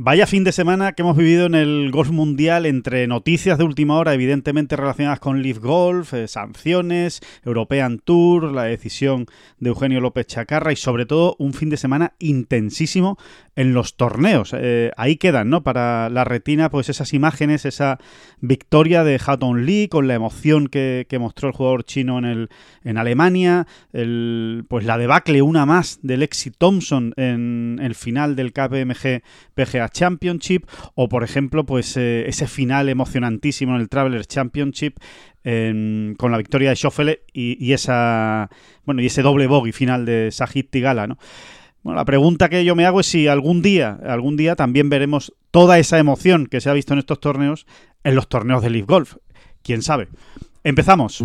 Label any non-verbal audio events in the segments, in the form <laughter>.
Vaya fin de semana que hemos vivido en el Golf Mundial entre noticias de última hora, evidentemente relacionadas con Leaf Golf, eh, sanciones, European Tour, la decisión de Eugenio López Chacarra y sobre todo un fin de semana intensísimo en los torneos. Eh, ahí quedan, ¿no? Para la retina, pues esas imágenes, esa victoria de Hatton Lee con la emoción que, mostró el jugador chino en, el, en Alemania, el, pues la debacle una más del Lexi Thompson en el final del KPMG PGA Championship o por ejemplo pues eh, ese final emocionantísimo en el Travelers Championship con la victoria de Schoffele y, esa bueno y ese doble bogey final de Sajid Tigala, ¿no? Bueno, la pregunta que yo me hago es si algún día, algún día también veremos toda esa emoción que se ha visto en estos torneos en los torneos de Leaf Golf. ¿Quién sabe? Empezamos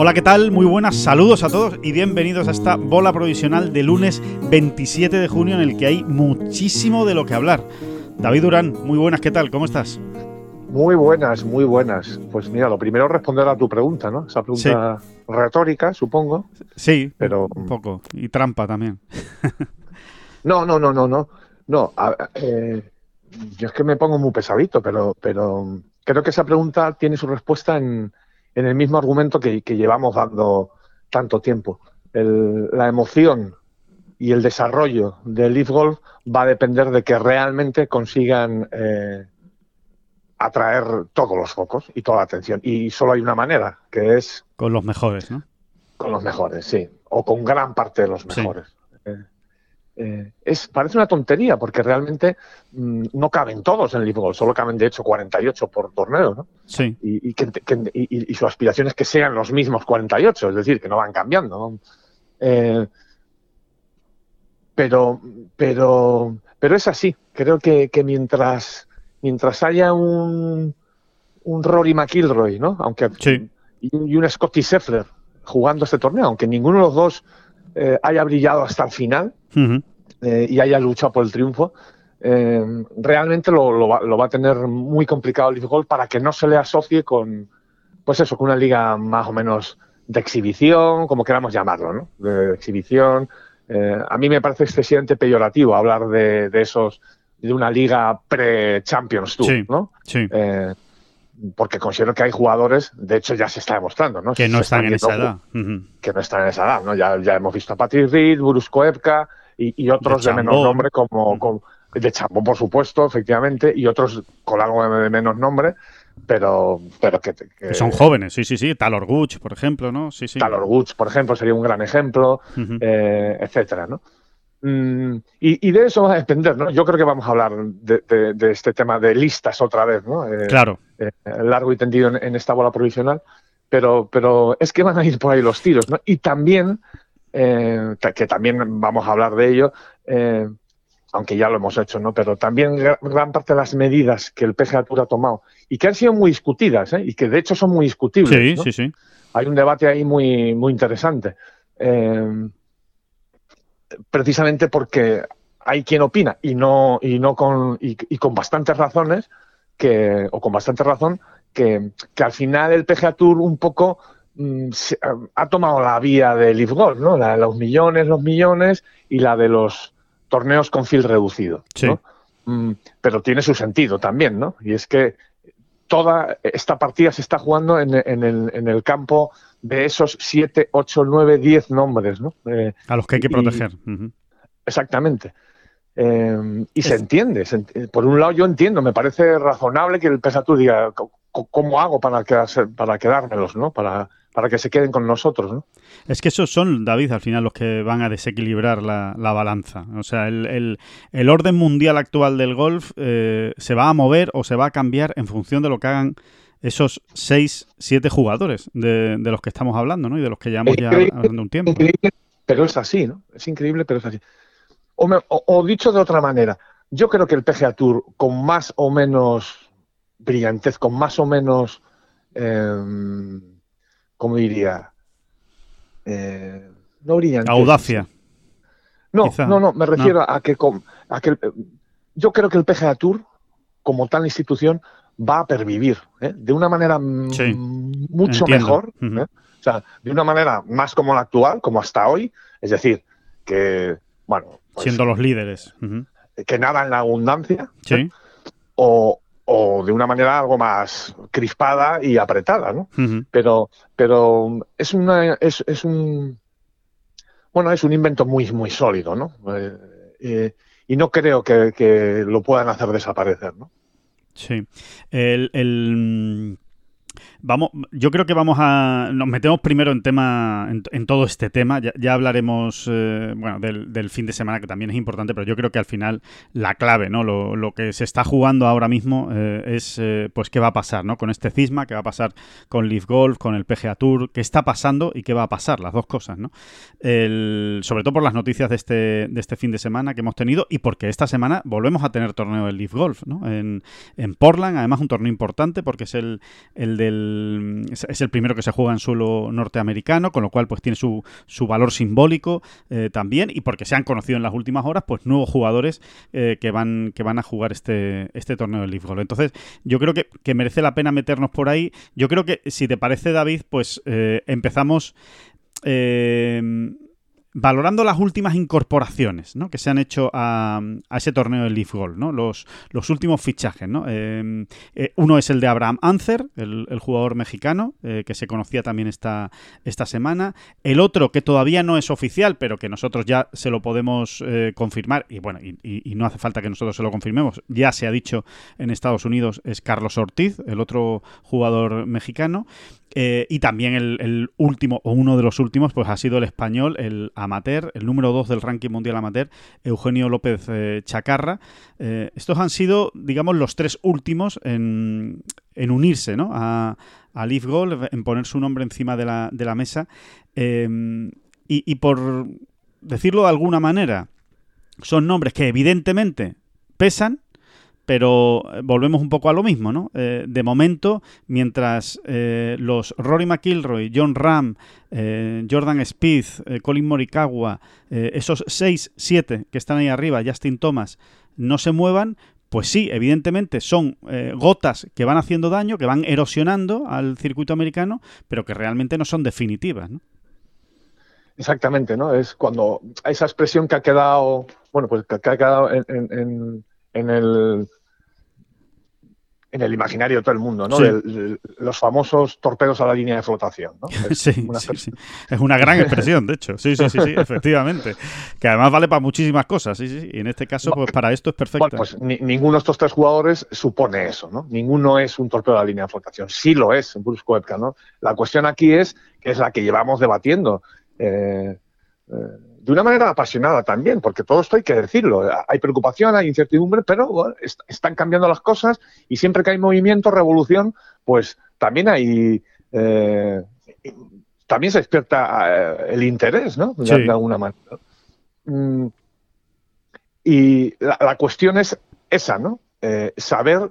Hola, ¿qué tal? Muy buenas, saludos a todos y bienvenidos a esta bola provisional de lunes 27 de junio en el que hay muchísimo de lo que hablar. David Durán, muy buenas, ¿qué tal? ¿Cómo estás? Muy buenas, muy buenas. Pues mira, lo primero responder a tu pregunta, ¿no? Esa pregunta retórica, supongo. Sí, pero un poco. Y trampa también. <laughs> no, no, no, no, no. No, eh, yo es que me pongo muy pesadito, pero, pero creo que esa pregunta tiene su respuesta en, en el mismo argumento que, llevamos dando tanto tiempo. la emoción y el desarrollo del Leaf Golf va a depender de que realmente consigan eh, atraer todos los focos y toda la atención. Y solo hay una manera, que es... Con los mejores, ¿no? Con los mejores, sí. O con gran parte de los mejores. Eh, eh, es, parece una tontería porque realmente mm, no caben todos en el Leaf solo caben de hecho 48 por torneo, ¿no? Sí. Y, y, su aspiración es que sean los mismos 48, es decir, que no van cambiando. Eh, pero, pero, pero es así. Creo que, mientras, mientras haya un, un Rory McIlroy, ¿no? Aunque y, un Scotty Scheffler jugando este torneo, aunque ninguno de los dos eh, haya brillado hasta el final eh, y haya luchado por el triunfo, eh, realmente lo, va, a tener muy complicado el Golf para que no se le asocie con, pues eso, con una liga más o menos de exhibición, como queramos llamarlo, ¿no? De, exhibición. a mí me parece excesivamente peyorativo hablar de, esos, de una liga pre-Champions Tour, ¿no? Sí porque considero que hay jugadores, de hecho ya se está demostrando, ¿no? Que no están, en esa edad. Que no están en esa edad, ¿no? Ya, ya hemos visto a Patrick Reed, Burus Epka y, otros de, menos nombre, como, de Chambón, por supuesto, efectivamente, y otros con algo de menos nombre, pero, pero que, Son jóvenes, sí, sí, sí. Talor Guch, por ejemplo, ¿no? Sí, sí. Talor Guch, por ejemplo, sería un gran ejemplo, eh, etcétera, ¿no? Mm, y, de eso va a depender, ¿no? Yo creo que vamos a hablar de, este tema de listas otra vez, ¿no? Eh, claro. Eh, largo y tendido en, esta bola provisional, pero, pero es que van a ir por ahí los tiros, ¿no? Y también, eh, que también vamos a hablar de ello, aunque ya lo hemos hecho, ¿no? Pero también gran parte de las medidas que el PGA Tour ha tomado y que han sido muy discutidas, y que de hecho son muy discutibles. Sí, sí, sí. Hay un debate ahí muy, muy interesante precisamente porque hay quien opina y no y no con y, con bastantes razones que o con bastante razón que, que al final el PGA Tour un poco mm, ha tomado la vía del Leaf Golf, ¿no? La de los millones, los millones y la de los torneos con field reducido, mm, pero tiene su sentido también, ¿no? Y es que toda esta partida se está jugando en, en, el, en el campo de esos 7, 8, 9, 10 nombres. ¿no? Eh, a los que hay que proteger. Exactamente. Eh, y se entiende. por un lado, yo entiendo, me parece razonable que el Pesatú diga cómo hago para, quedarse, para quedármelos, ¿no? Para, para que se queden con nosotros. ¿no? Es que esos son, David, al final los que van a desequilibrar la, balanza. O sea, el, orden mundial actual del golf eh, se va a mover o se va a cambiar en función de lo que hagan esos seis, siete jugadores de, los que estamos hablando, ¿no? Y de los que llevamos ya hablando un tiempo. pero es así, ¿no? Es increíble, pero es así. O, dicho de otra manera, yo creo que el PGA Tour, con más o menos brillantez, con más o menos eh, ¿cómo diría? Eh, no brillante. Audacia. No, no, no, me refiero a que, a que yo creo que el PGA Tour, como tal institución, va a pervivir ¿eh? de una manera mucho mejor, ¿eh? o sea, de una manera más como la actual, como hasta hoy, es decir, que, bueno, pues siendo los líderes, que nada en la abundancia, ¿sí? o, o de una manera algo más crispada y apretada, ¿no? Pero, pero es una, es, es, un, bueno, es un invento muy, muy sólido, ¿no? Eh, eh, y no creo que, que, lo puedan hacer desaparecer, ¿no? Sí. el, el Vamos, yo creo que vamos a. Nos metemos primero en tema, en, todo este tema. Ya, hablaremos, eh, bueno, del, fin de semana, que también es importante, pero yo creo que al final la clave, ¿no? Lo, que se está jugando ahora mismo eh, es, eh, pues, qué va a pasar, ¿no? Con este cisma, qué va a pasar con Leaf Golf, con el PGA Tour, qué está pasando y qué va a pasar, las dos cosas, ¿no? sobre todo por las noticias de este, de este fin de semana que hemos tenido y porque esta semana volvemos a tener torneo del Leaf Golf, ¿no? En, en Portland, además un torneo importante porque es el, el del es el primero que se juega en suelo norteamericano, con lo cual pues tiene su, su valor simbólico eh, también y porque se han conocido en las últimas horas pues nuevos jugadores eh, que, van, que van a jugar este, este torneo de Leaf Golf. Entonces yo creo que, merece la pena meternos por ahí. Yo creo que si te parece David pues eh, empezamos valorando las últimas incorporaciones ¿no? que se han hecho a, ese torneo de Leaf Golf, ¿no? los, últimos fichajes. ¿no? Eh, eh, uno es el de Abraham Anzer, el, jugador mexicano, eh, que se conocía también esta, esta semana. El otro, que todavía no es oficial, pero que nosotros ya se lo podemos confirmar, y bueno, y, no hace falta que nosotros se lo confirmemos, ya se ha dicho en Estados Unidos, es Carlos Ortiz, el otro jugador mexicano. Eh, y también el, último, o uno de los últimos, pues ha sido el español, el amateur, el número 2 del ranking mundial amateur, Eugenio López eh, Chacarra. Eh, estos han sido, digamos, los tres últimos en, unirse ¿no? a, a Leaf Golf, en poner su nombre encima de la, de la mesa. y, y por decirlo de alguna manera, son nombres que evidentemente pesan, pero eh, volvemos un poco a lo mismo, ¿no? Eh, de momento, mientras eh, los Rory McIlroy, John Ram, Jordan Spieth, Colin Morikawa, esos 6, 7 que están ahí arriba, Justin Thomas, no se muevan, pues sí, evidentemente son gotas que van haciendo daño, que van erosionando al circuito americano, pero que realmente no son definitivas, ¿no? Exactamente, ¿no? Es cuando esa expresión que ha quedado, bueno, pues que ha quedado en el en el imaginario de todo el mundo, ¿no? los famosos torpedos a la línea de flotación, ¿no? <laughs> Es sí, una sí, Es una gran <laughs> expresión, de hecho. Sí, sí, sí, sí, efectivamente. Que además vale para muchísimas cosas, sí, sí. Y en este caso, pues para esto es perfecto. Bueno, pues ninguno de estos tres jugadores supone eso, ¿no? Ninguno es un torpedo a la línea de flotación. Sí lo es, Bruce Koepka, ¿no? La cuestión aquí es, que es la que llevamos debatiendo. Eh, eh, de una manera apasionada también, porque todo esto hay que decirlo. Hay preocupación, hay incertidumbre, pero están cambiando las cosas y siempre que hay movimiento, revolución, pues también hay. Eh, también se despierta eh, el interés, ¿no? De, alguna manera. Mm, y la, cuestión es esa, ¿no? Eh, saber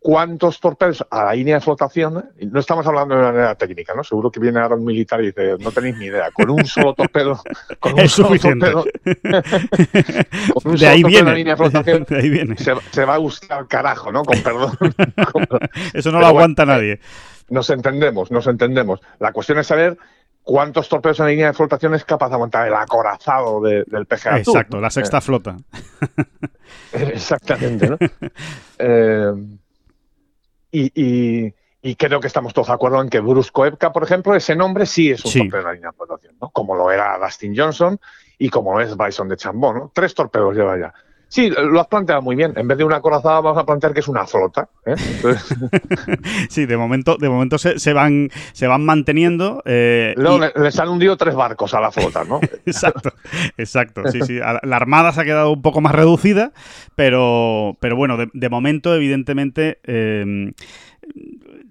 cuántos torpedos a la línea de flotación, ¿eh? no estamos hablando de una manera técnica, ¿no? Seguro que viene ahora un militar y dice, no tenéis ni idea, con un solo torpedo, <laughs> con un es solo suficiente. torpedo, <laughs> con un de, ahí viene. la línea de flotación, <laughs> de ahí viene. Se, va a buscar carajo, ¿no? Con perdón. Eso no lo aguanta nadie. Nos entendemos, nos entendemos. La cuestión es saber cuántos torpedos en la línea de flotación es capaz de aguantar el acorazado del PGA Exacto, la sexta eh. flota. Exactamente, ¿no? eh, y, creo que estamos todos de acuerdo en que Bruce Koepka, por ejemplo, ese nombre sí es un torpedo de la línea de ¿no? Como lo era Dustin Johnson y como lo es Bison de Chambon, ¿no? Tres torpedos lleva ya. Sí, lo has planteado muy bien. En vez de una corazada vamos a plantear que es una flota. ¿eh? <laughs> sí, de momento, de momento se, van, se van manteniendo. Eh, les han hundido tres barcos a la flota, ¿no? <laughs> exacto, exacto. Sí, sí. La armada se ha quedado un poco más reducida, pero, pero bueno, de, momento, evidentemente, eh,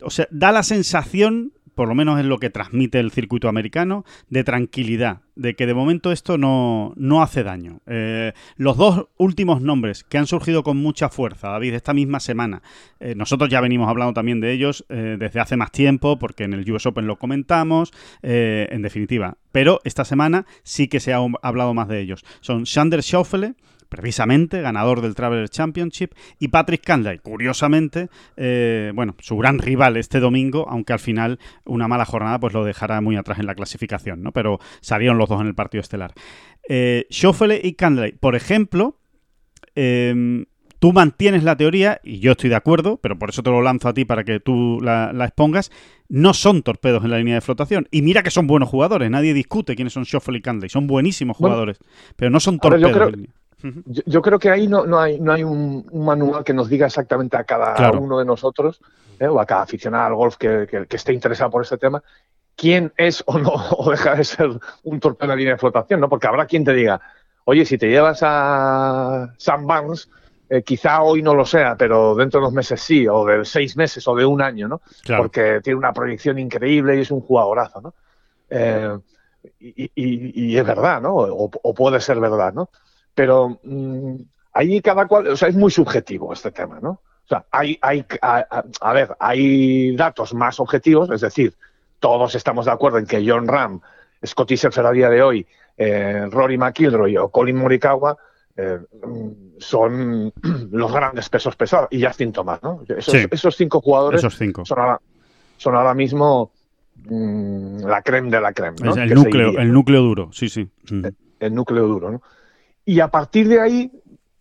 o sea, da la sensación por lo menos es lo que transmite el circuito americano, de tranquilidad, de que de momento esto no, no hace daño. Eh, los dos últimos nombres que han surgido con mucha fuerza, David, esta misma semana, eh, nosotros ya venimos hablando también de ellos eh, desde hace más tiempo, porque en el US Open lo comentamos, en definitiva, pero esta semana sí que se ha hablado más de ellos. Son Sander Schauffele, precisamente ganador del Traveler Championship, y Patrick Cantlay, curiosamente, eh, bueno, su gran rival este domingo, aunque al final una mala jornada pues lo dejará muy atrás en la clasificación, ¿no? Pero salieron los dos en el partido estelar. Eh, y Cantlay, por ejemplo, em, tú mantienes la teoría, y yo estoy de acuerdo, pero por eso te lo lanzo a ti para que tú la, expongas, no son torpedos en la línea de flotación. Y mira que son buenos jugadores, nadie discute quiénes son Schoffel y Cantlay, son buenísimos jugadores, pero no son torpedos. Yo, creo que ahí no, no hay, no hay un, manual que nos diga exactamente a cada uno de nosotros ¿eh? o a cada aficionado al golf que, que, esté interesado por este tema quién es o no <laughs> o deja de ser un torpedo en la línea de flotación, ¿no? Porque habrá quien te diga, oye, si te llevas a Sam Barnes, eh, quizá hoy no lo sea, pero dentro de unos meses sí, o de seis meses o de un año, ¿no? Porque tiene una proyección increíble y es un jugadorazo, ¿no? Eh, y, es verdad, ¿no? o, puede ser verdad, ¿no? Pero mm, ahí cada cual, o sea, es muy subjetivo este tema, ¿no? O sea, hay, hay a, ver, hay datos más objetivos, es decir, todos estamos de acuerdo en que John Ram, Scotty Scheffler a día de hoy, eh, Rory McIlroy o Colin Morikawa eh, son <clears throat> los grandes pesos pesados y Justin Thomas, ¿no? Esos, cinco jugadores Son, ahora, mismo mm, la creme de la creme, ¿no? el, núcleo, el núcleo duro, sí, sí. el núcleo duro, ¿no? Y a partir de ahí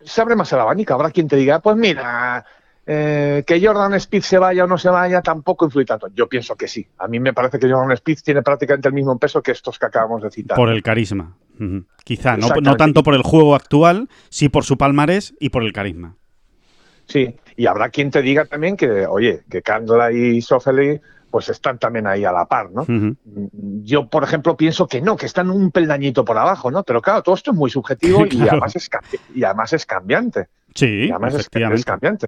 se abre más el abanico. Habrá quien te diga, pues mira, eh, que Jordan Speed se vaya o no se vaya tampoco influye tanto. Yo pienso que sí. A mí me parece que Jordan Speed tiene prácticamente el mismo peso que estos que acabamos de citar. Por el carisma. Quizá, no, no, tanto por el juego actual, sí por su palmarés y por el carisma. Sí, y habrá quien te diga también que, oye, que Candela y Sofeli pues están también ahí a la par, ¿no? Yo, por ejemplo, pienso que no, que están un peldañito por abajo, ¿no? Pero claro, todo esto es muy subjetivo <laughs> y, además es, y además es cambiante. Sí, además es, cambiante.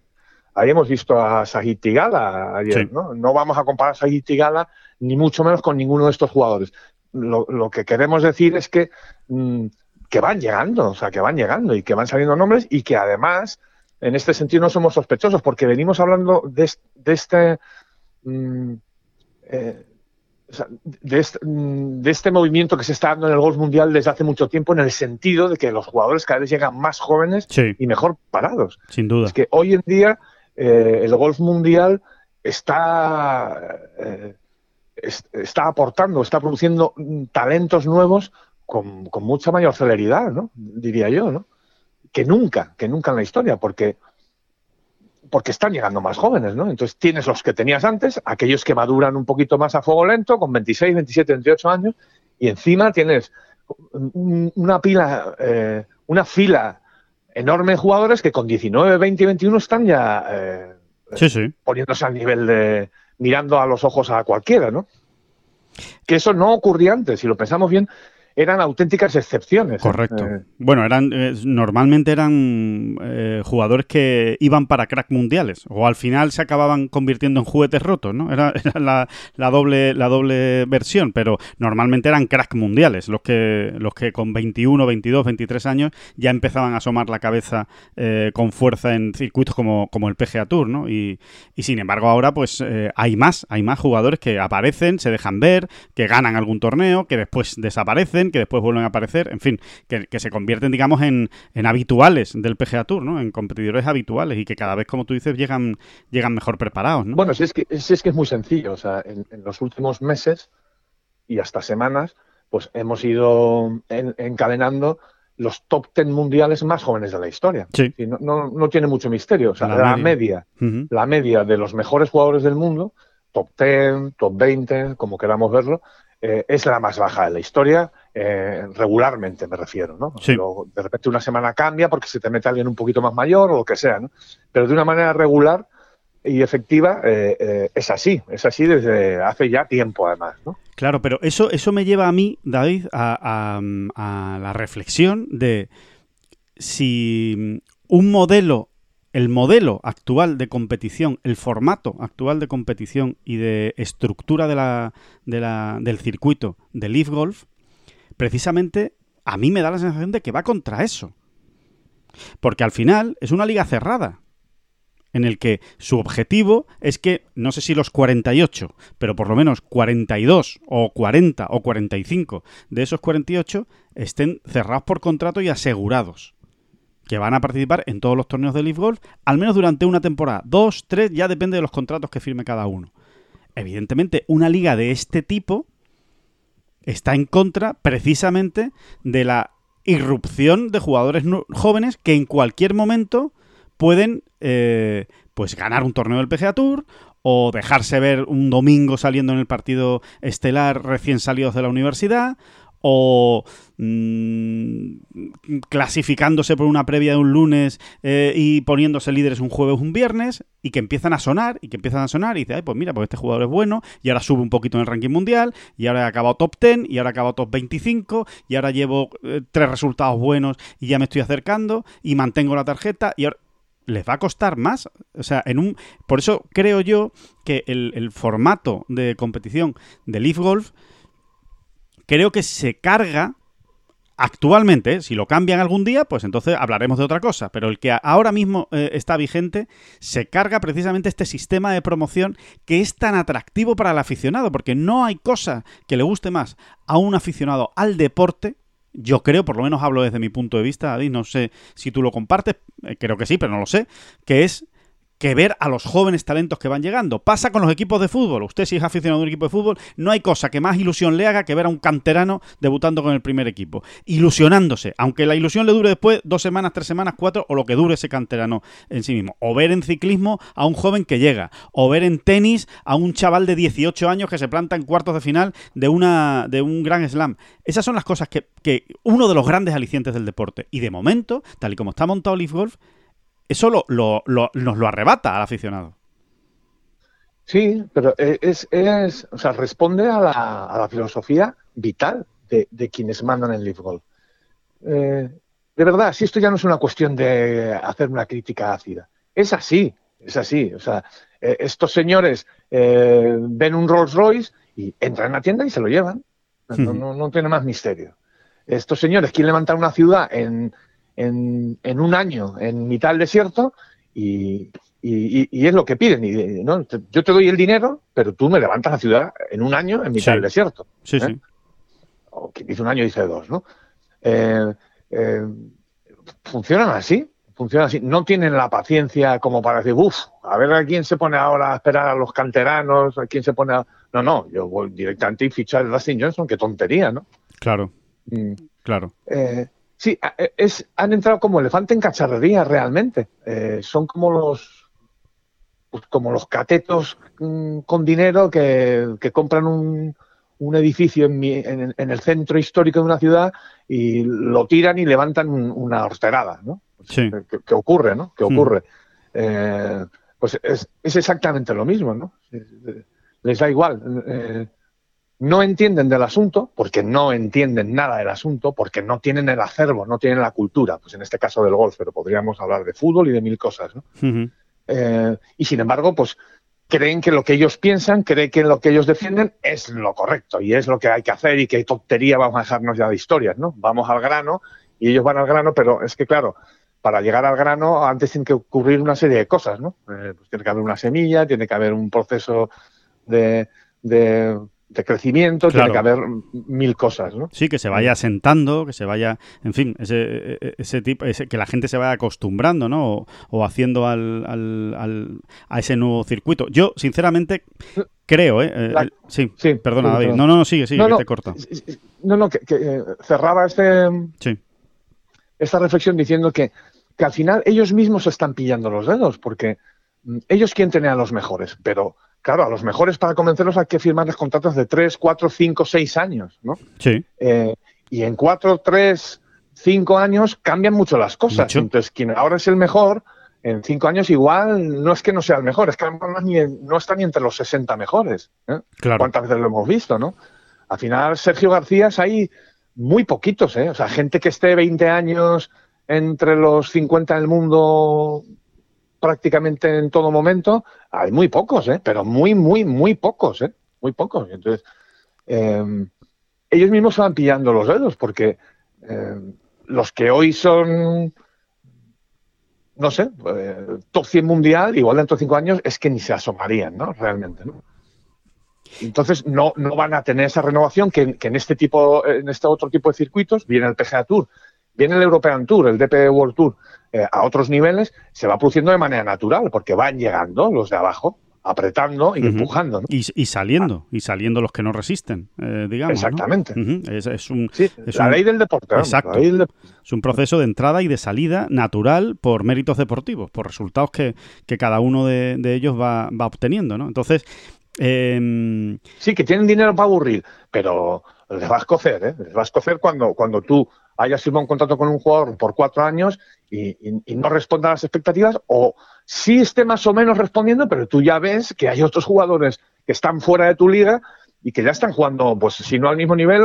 Ahí hemos visto a Sajid Tigala ayer, ¿no? No vamos a comparar a Sajid Tigala ni mucho menos con ninguno de estos jugadores. Lo, que queremos decir es que, mm, que van llegando, o sea, que van llegando y que van saliendo nombres y que además, en este sentido, no somos sospechosos porque venimos hablando de, este... Mm, eh, mm, de, este, movimiento que se está dando en el golf mundial desde hace mucho tiempo en el sentido de que los jugadores cada vez llegan más jóvenes y mejor parados. Sin duda. Es que hoy en día eh, el golf mundial está, eh, está aportando, está produciendo talentos nuevos con, con, mucha mayor celeridad, ¿no? diría yo, ¿no? que nunca, que nunca en la historia, porque porque están llegando más jóvenes, ¿no? Entonces tienes los que tenías antes, aquellos que maduran un poquito más a fuego lento, con 26, 27, 28 años, y encima tienes una pila, eh, una fila enorme de jugadores que con 19, 20 y 21 están ya eh, poniéndose al nivel de mirando a los ojos a cualquiera, ¿no? Que eso no ocurría antes, si lo pensamos bien, eran auténticas excepciones. ¿eh? Correcto. Eh, bueno, eran eh, normalmente eran jugadores que iban para crack mundiales o al final se acababan convirtiendo en juguetes rotos, ¿no? Era, <laughs> la, doble la doble versión, pero normalmente eran crack mundiales, los que los que con 21, 22, 23 años ya empezaban a asomar la cabeza con fuerza en circuitos como, como el PGA Tour, ¿no? Y, y sin embargo ahora pues hay más, hay más jugadores que aparecen, se dejan ver, que ganan algún torneo, que después desaparecen que después vuelven a aparecer, en fin, que, se convierten, digamos, en, habituales del PGA Tour, ¿no? En competidores habituales y que cada vez, como tú dices, llegan, llegan mejor preparados, ¿no? Bueno, si es que, es, que es muy sencillo, o sea, en, los últimos meses y hasta semanas, pues hemos ido encadenando los top ten mundiales más jóvenes de la historia. Sí. no, no, tiene mucho misterio. O sea, la, media, la media de los mejores jugadores del mundo, top ten, top 20, como queramos verlo, eh, es la más baja de la historia eh, regularmente me refiero, ¿no? de repente una semana cambia porque se te mete alguien un poquito más mayor o lo que sea, ¿no? Pero de una manera regular y efectiva eh, eh, es así, es así desde hace ya tiempo además, ¿no? Claro, pero eso, eso me lleva a mí, David, a, a la reflexión de si un modelo el modelo actual de competición, el formato actual de competición y de estructura de la, del circuito de Leaf Golf, precisamente a mí me da la sensación de que va contra eso. Porque al final es una liga cerrada, en el que su objetivo es que, no sé si los 48, pero por lo menos 42 o 40 o 45 de esos 48 estén cerrados por contrato y asegurados que van a participar en todos los torneos de Leaf Golf, al menos durante una temporada. Dos, tres, ya depende de los contratos que firme cada uno. Evidentemente, una liga de este tipo está en contra precisamente de la irrupción de jugadores jóvenes que en cualquier momento pueden eh, pues ganar un torneo del PGA Tour o dejarse ver un domingo saliendo en el partido estelar recién salidos de la universidad o mm, clasificándose por una previa de un lunes eh, y poniéndose líderes un jueves o un viernes y que empiezan a sonar y que empiezan a sonar y dice, Ay, pues mira, pues este jugador es bueno y ahora sube un poquito en el ranking mundial y ahora he acabado top 10 y ahora he acabado top 25 y ahora llevo eh, tres resultados buenos y ya me estoy acercando y mantengo la tarjeta y ahora les va a costar más. O sea, en un. Por eso creo yo que el, el formato de competición de Leaf Golf creo que se carga actualmente, si lo cambian algún día, pues entonces hablaremos de otra cosa, pero el que ahora mismo eh, está vigente se carga precisamente este sistema de promoción que es tan atractivo para el aficionado, porque no hay cosa que le guste más a un aficionado al deporte. Yo creo, por lo menos hablo desde mi punto de vista, Adi, no sé si tú lo compartes, eh, creo que sí, pero no lo sé, que es que ver a los jóvenes talentos que van llegando. Pasa con los equipos de fútbol. Usted si es aficionado a un equipo de fútbol, no hay cosa que más ilusión le haga que ver a un canterano debutando con el primer equipo. Ilusionándose, aunque la ilusión le dure después dos semanas, tres semanas, cuatro, o lo que dure ese canterano en sí mismo. O ver en ciclismo a un joven que llega. O ver en tenis a un chaval de 18 años que se planta en cuartos de final de, una, de un gran slam. Esas son las cosas que, que uno de los grandes alicientes del deporte. Y de momento, tal y como está montado Leaf Golf, eso lo, nos lo arrebata al aficionado. Sí, pero e, es, es o sea, responde a la, a la filosofía vital de, de, quienes mandan el Leaf. Eh, de verdad, si esto ya no es una cuestión de hacer una crítica ácida, es así, es así. O sea, eh, estos señores eh, ven un Rolls Royce y entran en la tienda y se lo llevan. No, no, <laughs> no, tiene más misterio. Estos señores quieren levantar una ciudad en, en, un año en mitad del desierto y, es lo que piden. Y, ¿no? Yo te doy el dinero, pero tú me levantas la ciudad en un año en mitad del desierto. Sí, ¿eh? sí. O quien dice un año dice dos, ¿no? Eh, eh, funcionan así, funcionan así. No tienen la paciencia como para decir, uff, a ver a quién se pone ahora a esperar a los canteranos, a quién se pone a... No, no, yo voy directamente y fichar a Dustin Johnson, qué tontería, ¿no? Claro, mm. claro. Sí, e, es, han entrado como elefante en cacharrería realmente. Eh, son como los pues como los catetos mm, con dinero que, compran un, un edificio en, en, el centro histórico de una ciudad y lo tiran y levantan una horterada, ¿no? Sí. Que, ocurre, ¿no? Que hmm. ocurre. Eh, pues es, es, exactamente lo mismo, ¿no? Les da igual. Eh, no entienden del asunto, porque no entienden nada del asunto, porque no tienen el acervo, no tienen la cultura, pues en este caso del golf, pero podríamos hablar de fútbol y de mil cosas, ¿no? Eh, y sin embargo, pues creen que lo que ellos piensan, creen que lo que ellos defienden es lo correcto y es lo que hay que hacer y que tontería vamos a dejarnos ya de historias, ¿no? Vamos al grano y ellos van al grano, pero es que claro, para llegar al grano antes tiene que ocurrir una serie de cosas, ¿no? Eh, pues tiene que haber una semilla, tiene que haber un proceso de de crecimiento, tiene que haber mil cosas, ¿no? Sí, que se vaya asentando, que se vaya, en fin, ese, ese tipo, que la gente se vaya acostumbrando, ¿no? O, haciendo al, al, a ese nuevo circuito. Yo, sinceramente, creo, ¿eh? eh sí, sí, perdona, David. No, no, no, sigue, sigue, que te corta. No, no, que, eh, cerraba este, sí. esta reflexión diciendo que, que al final ellos mismos están pillando los dedos, porque mm, ellos quieren tener a los mejores, pero claro, a los mejores para convencerlos hay que firmarles contratos de 3, 4, 5, 6 años, ¿no? Sí. Eh, y en cuatro, tres, cinco años cambian mucho las cosas. Entonces, quien ahora es el mejor, en cinco años igual no es que no sea el mejor, es que no, no está ni entre los 60 mejores. ¿eh? ¿Cuántas veces lo hemos visto, no? Al final, Sergio García hay muy poquitos, ¿eh? O sea, gente que esté 20 años entre los 50 del mundo prácticamente en todo momento, hay muy pocos, ¿eh? Pero muy, muy, muy pocos, ¿eh? Muy pocos. Entonces, eh, ellos mismos se van pillando los dedos porque eh, los que hoy son, no sé, eh, top 100 mundial, igual dentro de cinco años, es que ni se asomarían, ¿no? Realmente, ¿no? Entonces no, no van a tener esa renovación que, en este tipo, en este otro tipo de circuitos, viene el PGA Tour, viene el European Tour, el DP World Tour, eh, a otros niveles, se va produciendo de manera natural, porque van llegando los de abajo apretando y empujando. Y, saliendo, y saliendo los que no resisten, eh, digamos. Exactamente. es, un, la ley del deporte. Exacto. Es un proceso de entrada y de salida natural por méritos deportivos, por resultados que, cada uno de, ellos va, obteniendo. ¿no? Entonces. Em, sí, que tienen dinero para aburrir, pero les va a escocer, ¿eh? Les va a escocer cuando, cuando tú hayas firmado un contrato con un jugador por cuatro años y, no responda a las expectativas, o sí esté más o menos respondiendo, pero tú ya ves que hay otros jugadores que están fuera de tu liga y que ya están jugando, pues si no al mismo nivel,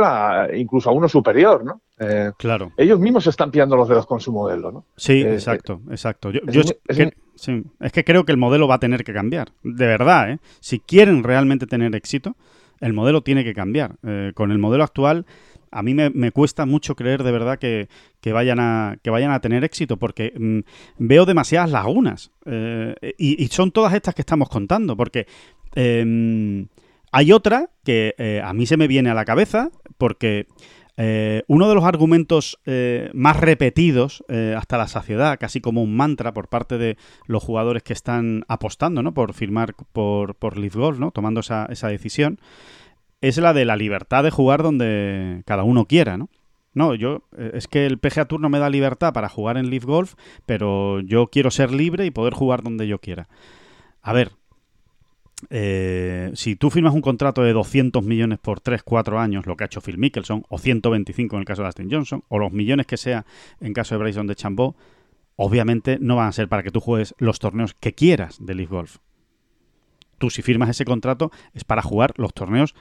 incluso a uno superior, ¿no? Eh, claro. Ellos mismos están pillando los dedos con su modelo, ¿no? Sí, eh, exacto, exacto. Yo, es, que, creo que el modelo va a tener que cambiar, de verdad, ¿eh? Si quieren realmente tener éxito, el modelo tiene que cambiar. Eh, con el modelo actual a mí me, cuesta mucho creer de verdad que, vayan, a, que vayan a tener éxito, porque mm, veo demasiadas lagunas. Eh, y, son todas estas que estamos contando, porque em, hay otra que eh, a mí se me viene a la cabeza, porque eh, uno de los argumentos más repetidos hasta la saciedad, casi como un mantra por parte de los jugadores que están apostando ¿no? por firmar por, por Leaf Golf, ¿no? tomando esa, esa decisión, es la de la libertad de jugar donde cada uno quiera, ¿no? No, yo eh, es que el PGA Tour no me da libertad para jugar en Leaf Golf, pero yo quiero ser libre y poder jugar donde yo quiera. A ver, eh, si tú firmas un contrato de 200 millones por 3, 4 años, lo que ha hecho Phil Mickelson, o 125 en el caso de Dustin Johnson, o los millones que sea en caso de Bryson de Chambó, obviamente no van a ser para que tú juegues los torneos que quieras de Leaf Golf. Tú si firmas ese contrato es para jugar los torneos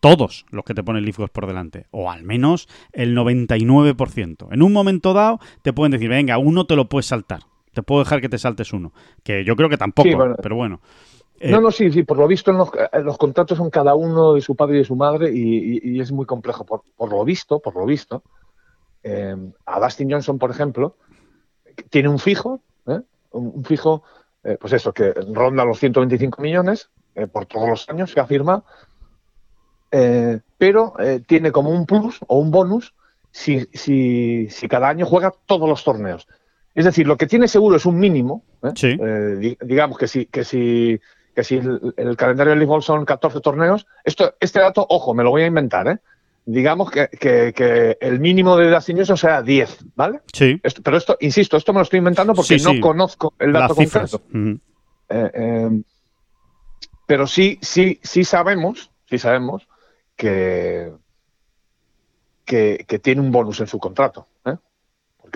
todos los que te ponen Leaf por delante, o al menos el 99%. En un momento dado te pueden decir, venga, uno te lo puedes saltar, te puedo dejar que te saltes uno, que yo creo que tampoco, pero bueno. no, eh, no, sí, sí, por lo visto en los, contratos son cada uno de su padre y de su madre y, es muy complejo. Por, lo visto, por lo visto, eh, a Dustin Johnson, por ejemplo, tiene un fijo, ¿eh? un, fijo, pues eso, que ronda los 125 millones por todos los años que ha firmado eh, pero eh, tiene como un plus o un bonus si, si, si, cada año juega todos los torneos. Es decir, lo que tiene seguro es un mínimo. ¿eh? digamos que si, que si, que si el, calendario de Liverpool son 14 torneos, esto, este dato, ojo, me lo voy a inventar, digamos que, que, el mínimo de Dustin sea 10, ¿vale? Sí. pero esto, insisto, esto me lo estoy inventando porque no conozco el dato concreto. pero sí, sí, sí sabemos, sí sabemos que, que, tiene un bonus en su contrato. ¿eh?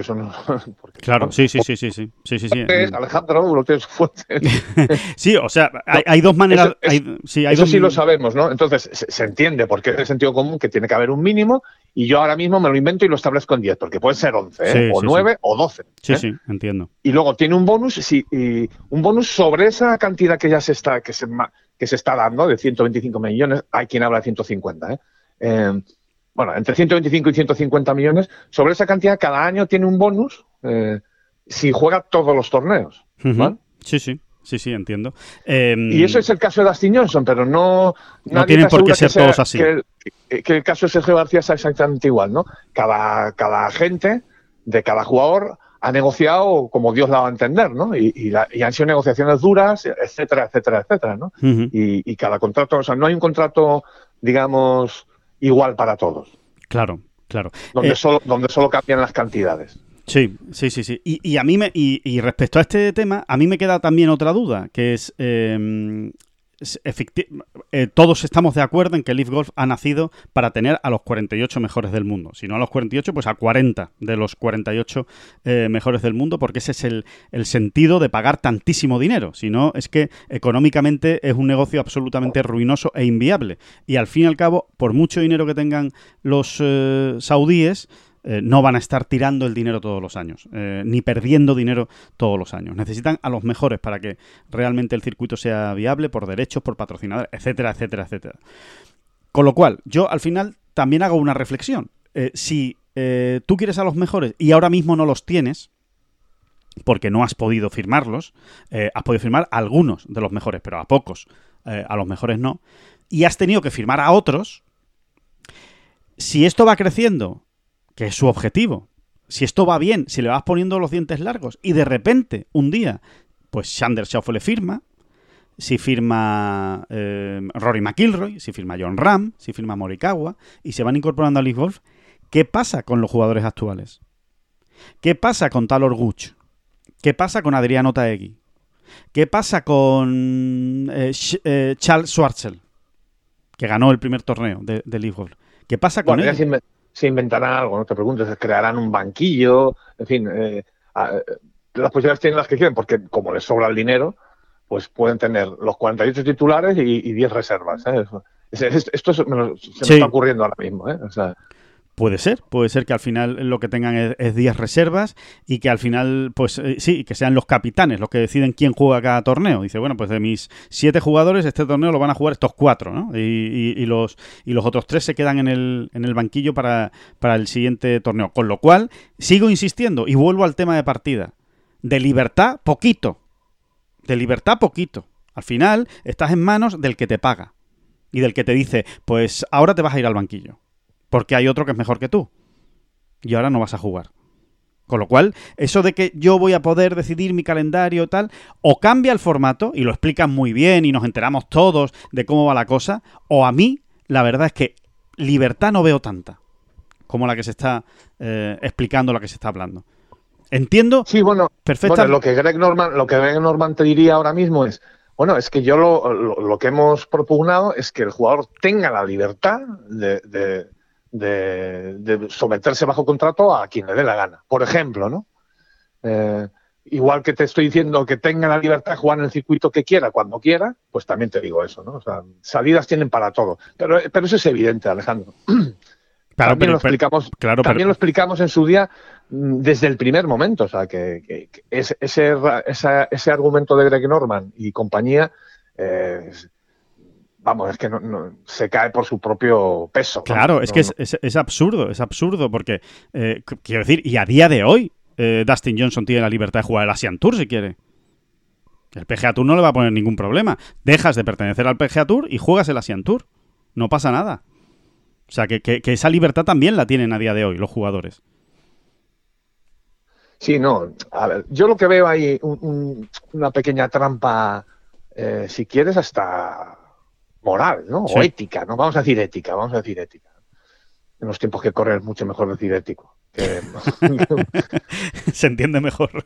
<laughs> Porque claro, sí, sí, sí, sí, sí, sí, sí, sí. Alejandro, lo tienes fuerte. <laughs> sí, o sea, hay, dos maneras. Eso, sí, eso sí lo sabemos, ¿no? Entonces se, entiende porque es el sentido común que tiene que haber un mínimo y yo ahora mismo me lo invento y lo establezco en 10, porque puede ser 11, ¿eh? o 9 o 12. Sí, ¿eh? sí, entiendo. Y luego tiene un bonus, sí, y un bonus sobre esa cantidad que ya se está, que se, que se está dando de 125 millones, hay quien habla de 150, ¿eh? eh bueno, entre 125 y 150 millones, sobre esa cantidad cada año tiene un bonus eh, si juega todos los torneos. Sí, sí. Sí, sí, entiendo. y eso es el caso de Dustin Johnson, pero no... No tienen por qué ser todos así. Que el, caso de Sergio García es exactamente igual, ¿no? Cada, cada agente de cada jugador ha negociado como Dios la va a entender, ¿no? Y, han sido negociaciones duras, etcétera, etcétera, etcétera, ¿no? y, cada contrato, o sea, no hay un contrato, digamos, igual para todos. Claro, claro. Donde, eh, solo, donde solo cambian las cantidades. Sí, sí, sí, sí. Y, a mí me, y, respecto a este tema, a mí me queda también otra duda, que es em, eh, todos estamos de acuerdo en que Leaf Golf ha nacido para tener a los 48 mejores del mundo. Si no a los 48, pues a 40 de los 48 eh, mejores del mundo, porque ese es el, sentido de pagar tantísimo dinero. Si no, es que económicamente es un negocio absolutamente ruinoso e inviable. Y al fin y al cabo, por mucho dinero que tengan los eh, saudíes, eh, no van a estar tirando el dinero todos los años, eh, ni perdiendo dinero todos los años. Necesitan a los mejores para que realmente el circuito sea viable por derechos, por patrocinadores, etcétera, etcétera, etcétera. Con lo cual, yo al final también hago una reflexión. Eh, si tú quieres a los mejores y ahora mismo no los tienes, porque no has podido firmarlos, has podido firmar a algunos de los mejores, pero a pocos, a los mejores no, y has tenido que firmar a otros, si esto va creciendo que es su objetivo. Si esto va bien, si le vas poniendo los dientes largos y de repente, un día, pues Sander Schaufel le firma, si firma eh, Rory McIlroy, si firma John Ram, si firma Morikawa, y se van incorporando a Leaf Golf, ¿qué pasa con los jugadores actuales? ¿Qué pasa con Talor Guch? ¿Qué pasa con Adriano Taegui? ¿Qué pasa con eh, eh, Charles Schwartzel, que ganó el primer torneo de, de Golf? ¿Qué pasa con él? Se inventarán algo, no te preguntes, crearán un banquillo, en fin, eh, las posibilidades tienen las que quieren, porque como les sobra el dinero, pues pueden tener los 48 titulares y, 10 reservas. ¿eh? Esto se me está ocurriendo ahora mismo. ¿eh? O sea, Puede ser, puede ser que al final lo que tengan es 10 reservas y que al final, pues eh, sí, que sean los capitanes los que deciden quién juega cada torneo. Dice, bueno, pues de mis siete jugadores, este torneo lo van a jugar estos cuatro, ¿no? Y, los, y los otros tres se quedan en el, en el banquillo para, para el siguiente torneo. Con lo cual, sigo insistiendo y vuelvo al tema de partida. De libertad, poquito. De libertad, poquito. Al final, estás en manos del que te paga y del que te dice, pues ahora te vas a ir al banquillo porque hay otro que es mejor que tú. Y ahora no vas a jugar. Con lo cual, eso de que yo voy a poder decidir mi calendario tal, o cambia el formato y lo explican muy bien y nos enteramos todos de cómo va la cosa, o a mí, la verdad es que libertad no veo tanta como la que se está eh, explicando, la que se está hablando. Entiendo. Sí, bueno, perfectamente. lo que Greg Norman, lo que Greg Norman te diría ahora mismo es, bueno, es que yo lo, lo, que hemos propugnado es que el jugador tenga la libertad de de, someterse bajo contrato a quien le dé la gana. Por ejemplo, ¿no? Eh, igual que te estoy diciendo que tenga la libertad de jugar en el circuito que quiera, cuando quiera, pues también te digo eso, ¿no? O sea, salidas tienen para todo. Pero, pero eso es evidente, Alejandro. <clears throat> también lo explicamos, también lo explicamos en su día mm, desde el primer momento. O sea, que, ese, ese, argumento de Greg Norman y compañía eh, vamos, es que no, se cae por su propio peso. Claro, es que es, absurdo, es absurdo, porque, eh, quiero decir, y a día de hoy, eh, Dustin Johnson tiene la libertad de jugar el Asian Tour si quiere. El PGA Tour no le va a poner ningún problema. Dejas de pertenecer al PGA Tour y juegas el Asian Tour. No pasa nada. O sea, que, esa libertad también la tienen a día de hoy los jugadores. Sí, no. A ver, yo lo que veo ahí, una pequeña trampa, eh, si quieres, hasta moral, ¿no? O ética, ¿no? Vamos a decir ética, vamos a decir ética. En los tiempos que corren es mucho mejor decir ético. <laughs> Se entiende mejor. <laughs>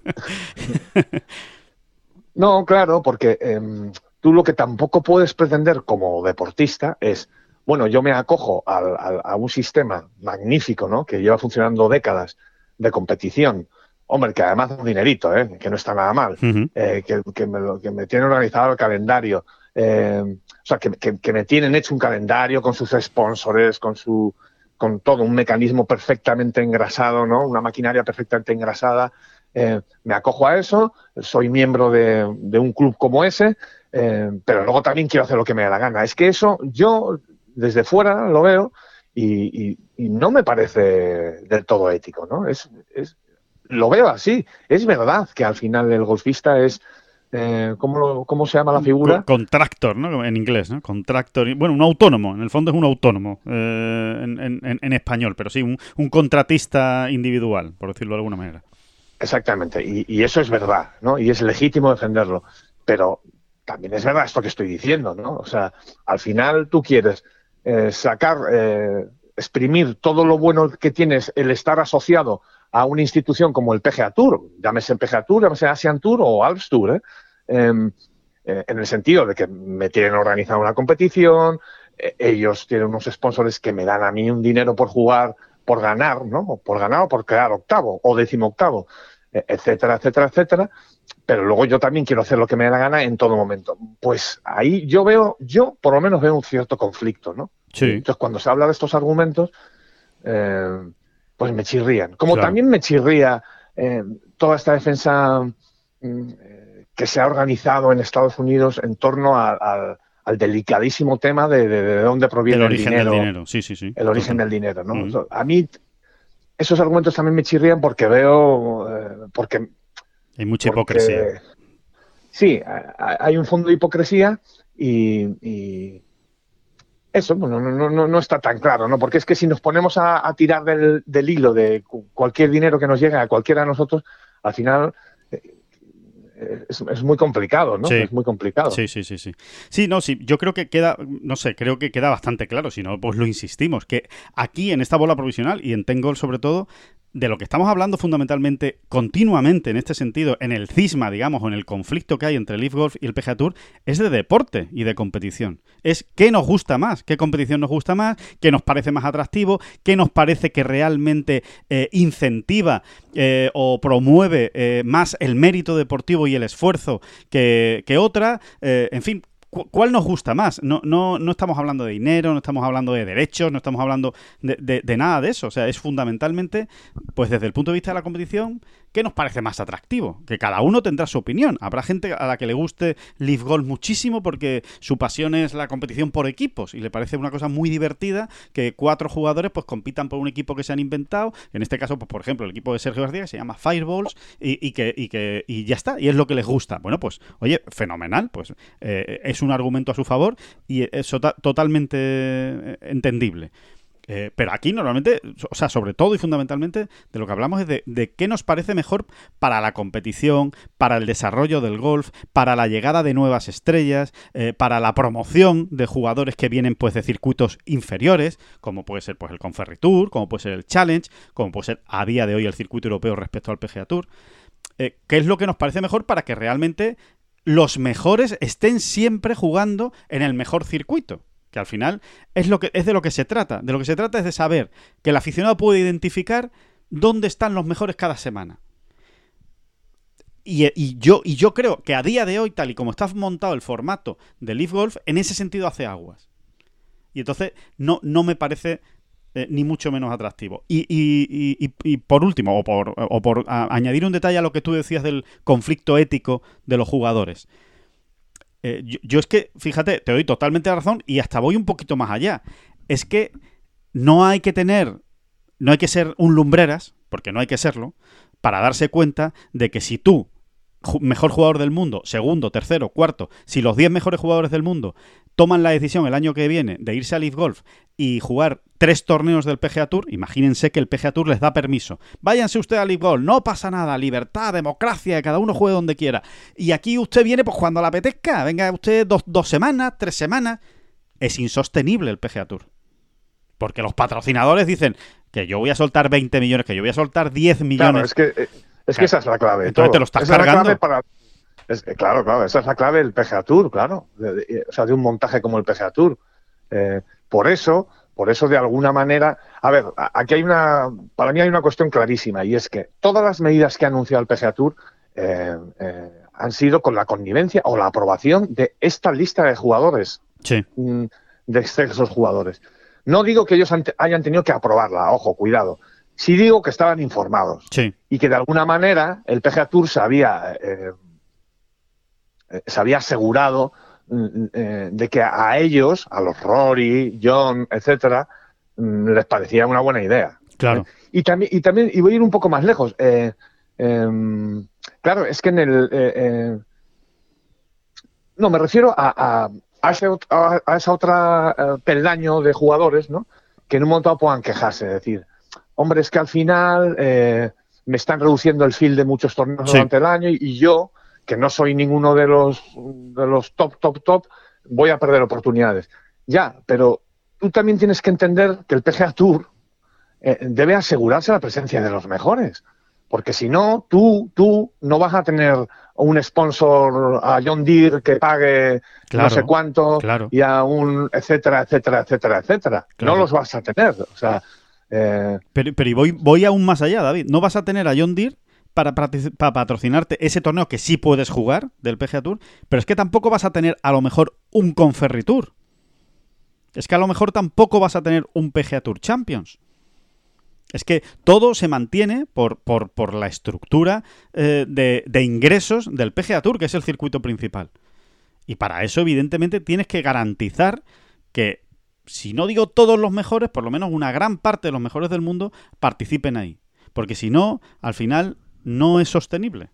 no, claro, porque em, tú lo que tampoco puedes pretender como deportista es, bueno, yo me acojo a, un sistema magnífico, ¿no? Que lleva funcionando décadas de competición. Hombre, que además es un dinerito, ¿eh? que no está nada mal, eh, que, me, que me tiene organizado el calendario, eh, o sea, que, me tienen hecho un calendario con sus sponsors, con su con todo un mecanismo perfectamente engrasado, ¿no? Una maquinaria perfectamente engrasada. Eh, me acojo a eso, soy miembro de, un club como ese, eh, pero luego también quiero hacer lo que me da la gana. Es que eso yo desde fuera lo veo y, no me parece del todo ético, ¿no? Es, es, lo veo así. Es verdad que al final el golfista es eh, ¿cómo, se llama la figura? Contractor, ¿no? En inglés, ¿no? Contractor. Bueno, un autónomo, en el fondo es un autónomo eh, en, español, pero sí, un, contratista individual, por decirlo de alguna manera. Exactamente, y, eso es verdad, ¿no? Y es legítimo defenderlo, pero también es verdad esto que estoy diciendo, ¿no? O sea, al final tú quieres eh, sacar, exprimir todo lo bueno que tienes el estar asociado a una institución como el PGA Tour, llámese el PGA Tour, llámese Asian Tour o Alps Tour, ¿eh? Em, eh, en el sentido de que me tienen organizado una competición, eh, ellos tienen unos sponsors que me dan a mí un dinero por jugar, por ganar, ¿no? por ganar o por quedar octavo o décimo octavo, e, etcétera, etcétera, etcétera. Pero luego yo también quiero hacer lo que me da la gana en todo momento. Pues ahí yo veo, yo por lo menos veo un cierto conflicto, ¿no? Sí. Entonces cuando se habla de estos argumentos, eh, pues me chirrían. Como también me chirría eh, toda esta defensa mm, que se ha organizado en Estados Unidos en torno al delicadísimo tema de, de, dónde proviene el, origen dinero, del dinero. Sí, sí, sí. El origen del dinero, ¿no? A mí esos argumentos también me chirrían porque veo, eh, porque hay mucha hipocresía. Sí, hay un fondo de hipocresía y, eso no, no, no, no, está tan claro, ¿no? Porque es que si nos ponemos a, tirar del, del, hilo de cualquier dinero que nos llegue a cualquiera de nosotros, al final es, muy complicado, ¿no? Es muy complicado. Sí, sí, sí, sí. Sí, no, sí, yo creo que queda, no sé, creo que queda bastante claro, si no, pues lo insistimos, que aquí en esta bola provisional y en Tengol sobre todo, de lo que estamos hablando fundamentalmente, continuamente en este sentido, en el cisma, digamos, o en el conflicto que hay entre el Leaf Golf y el PGA Tour, es de deporte y de competición. Es qué nos gusta más, qué competición nos gusta más, qué nos parece más atractivo, qué nos parece que realmente eh, incentiva eh, o promueve eh, más el mérito deportivo y el esfuerzo que, que otra. en fin, ¿Cuál nos gusta más? No, no, no estamos hablando de dinero, no estamos hablando de derechos, no estamos hablando de, de, nada de eso. O sea, es fundamentalmente, pues desde el punto de vista de la competición, ¿qué nos parece más atractivo? Que cada uno tendrá su opinión. Habrá gente a la que le guste Leaf Golf muchísimo porque su pasión es la competición por equipos y le parece una cosa muy divertida que cuatro jugadores pues compitan por un equipo que se han inventado. En este caso, pues por ejemplo, el equipo de Sergio García se llama Fireballs y, que, y, que, y ya está, y es lo que les gusta. Bueno, pues, oye, fenomenal, pues eh, es un argumento a su favor y es totalmente eh, entendible. Eh, pero aquí normalmente, o sea, sobre todo y fundamentalmente, de lo que hablamos es de, qué nos parece mejor para la competición, para el desarrollo del golf, para la llegada de nuevas estrellas, eh, para la promoción de jugadores que vienen pues de circuitos inferiores, como puede ser pues el Conferry Tour, como puede ser el Challenge, como puede ser a día de hoy el circuito europeo respecto al PGA Tour. ¿Qué es lo que nos parece mejor para que realmente los mejores estén siempre jugando en el mejor circuito. Que al final es, lo que, es de lo que se trata. De lo que se trata es de saber que el aficionado puede identificar dónde están los mejores cada semana. Y, yo, y yo creo que a día de hoy, tal y como está montado el formato de Leaf Golf, en ese sentido hace aguas. Y entonces no, me parece eh, ni mucho menos atractivo. Y, por último, o por añadir un detalle a lo que tú decías del conflicto ético de los jugadores. Eh, yo, es que, fíjate, te doy totalmente la razón y hasta voy un poquito más allá. Es que no hay que tener, no hay que ser un lumbreras, porque no hay que serlo, para darse cuenta de que si tú mejor jugador del mundo, segundo, tercero, cuarto, si los 10 mejores jugadores del mundo toman la decisión el año que viene de irse a Leaf Golf y jugar tres torneos del PGA Tour, imagínense que el PGA Tour les da permiso. Váyanse usted a Leaf Golf, no pasa nada, libertad, democracia, cada uno juegue donde quiera. Y aquí usted viene pues cuando la apetezca, venga usted dos, dos semanas, tres semanas. Es insostenible el PGA Tour. Porque los patrocinadores dicen que yo voy a soltar 20 millones, que yo voy a soltar 10 millones. Claro, es que es que esa es la clave. Entonces te lo estás cargando. para... claro, claro, esa es la clave del PGA Tour, claro. o sea, de un montaje como el PGA Tour. Eh, por eso, por eso de alguna manera, a ver, aquí hay una, para mí hay una cuestión clarísima y es que todas las medidas que ha anunciado el PGA Tour eh, eh, han sido con la connivencia o la aprobación de esta lista de jugadores, sí. Mm, de esos jugadores. No digo que ellos hayan tenido que aprobarla, ojo, cuidado, Sí digo que estaban informados y que de alguna manera el PGA Tour se había, eh, eh, se había asegurado mm, eh, de que a ellos, a los Rory, John, etcétera, mm, les parecía una buena idea. Claro. Y también, y también, y voy a ir un poco más lejos. Em, claro, es que en el no, me refiero a, a, ese, a esa otra peldaño de jugadores, ¿no? Que en un momento puedan quejarse, es decir, hombre, es que al final eh, me están reduciendo el field de muchos torneos durante el año y, yo, que no soy ninguno de los, de los top, top, top, voy a perder oportunidades. Ya, pero tú también tienes que entender que el PGA Tour eh, debe asegurarse la presencia de los mejores. Porque si no, tú, tú no vas a tener un sponsor a John Deere que pague no sé cuánto y a un etcétera, etcétera, etcétera, etcétera. No los vas a tener. O sea, eh, Pero, pero voy, voy aún más allá, David. No vas a tener a John Deere para, patrocinarte ese torneo que sí puedes jugar del PGA Tour, pero es que tampoco vas a tener a lo mejor un Conferritour. Es que a lo mejor tampoco vas a tener un PGA Tour Champions. Es que todo se mantiene por, por, la estructura eh, de, ingresos del PGA Tour, que es el circuito principal. Y para eso, evidentemente, tienes que garantizar que, si no digo todos los mejores, por lo menos una gran parte de los mejores del mundo participen ahí. Porque si no, al final no es sostenible.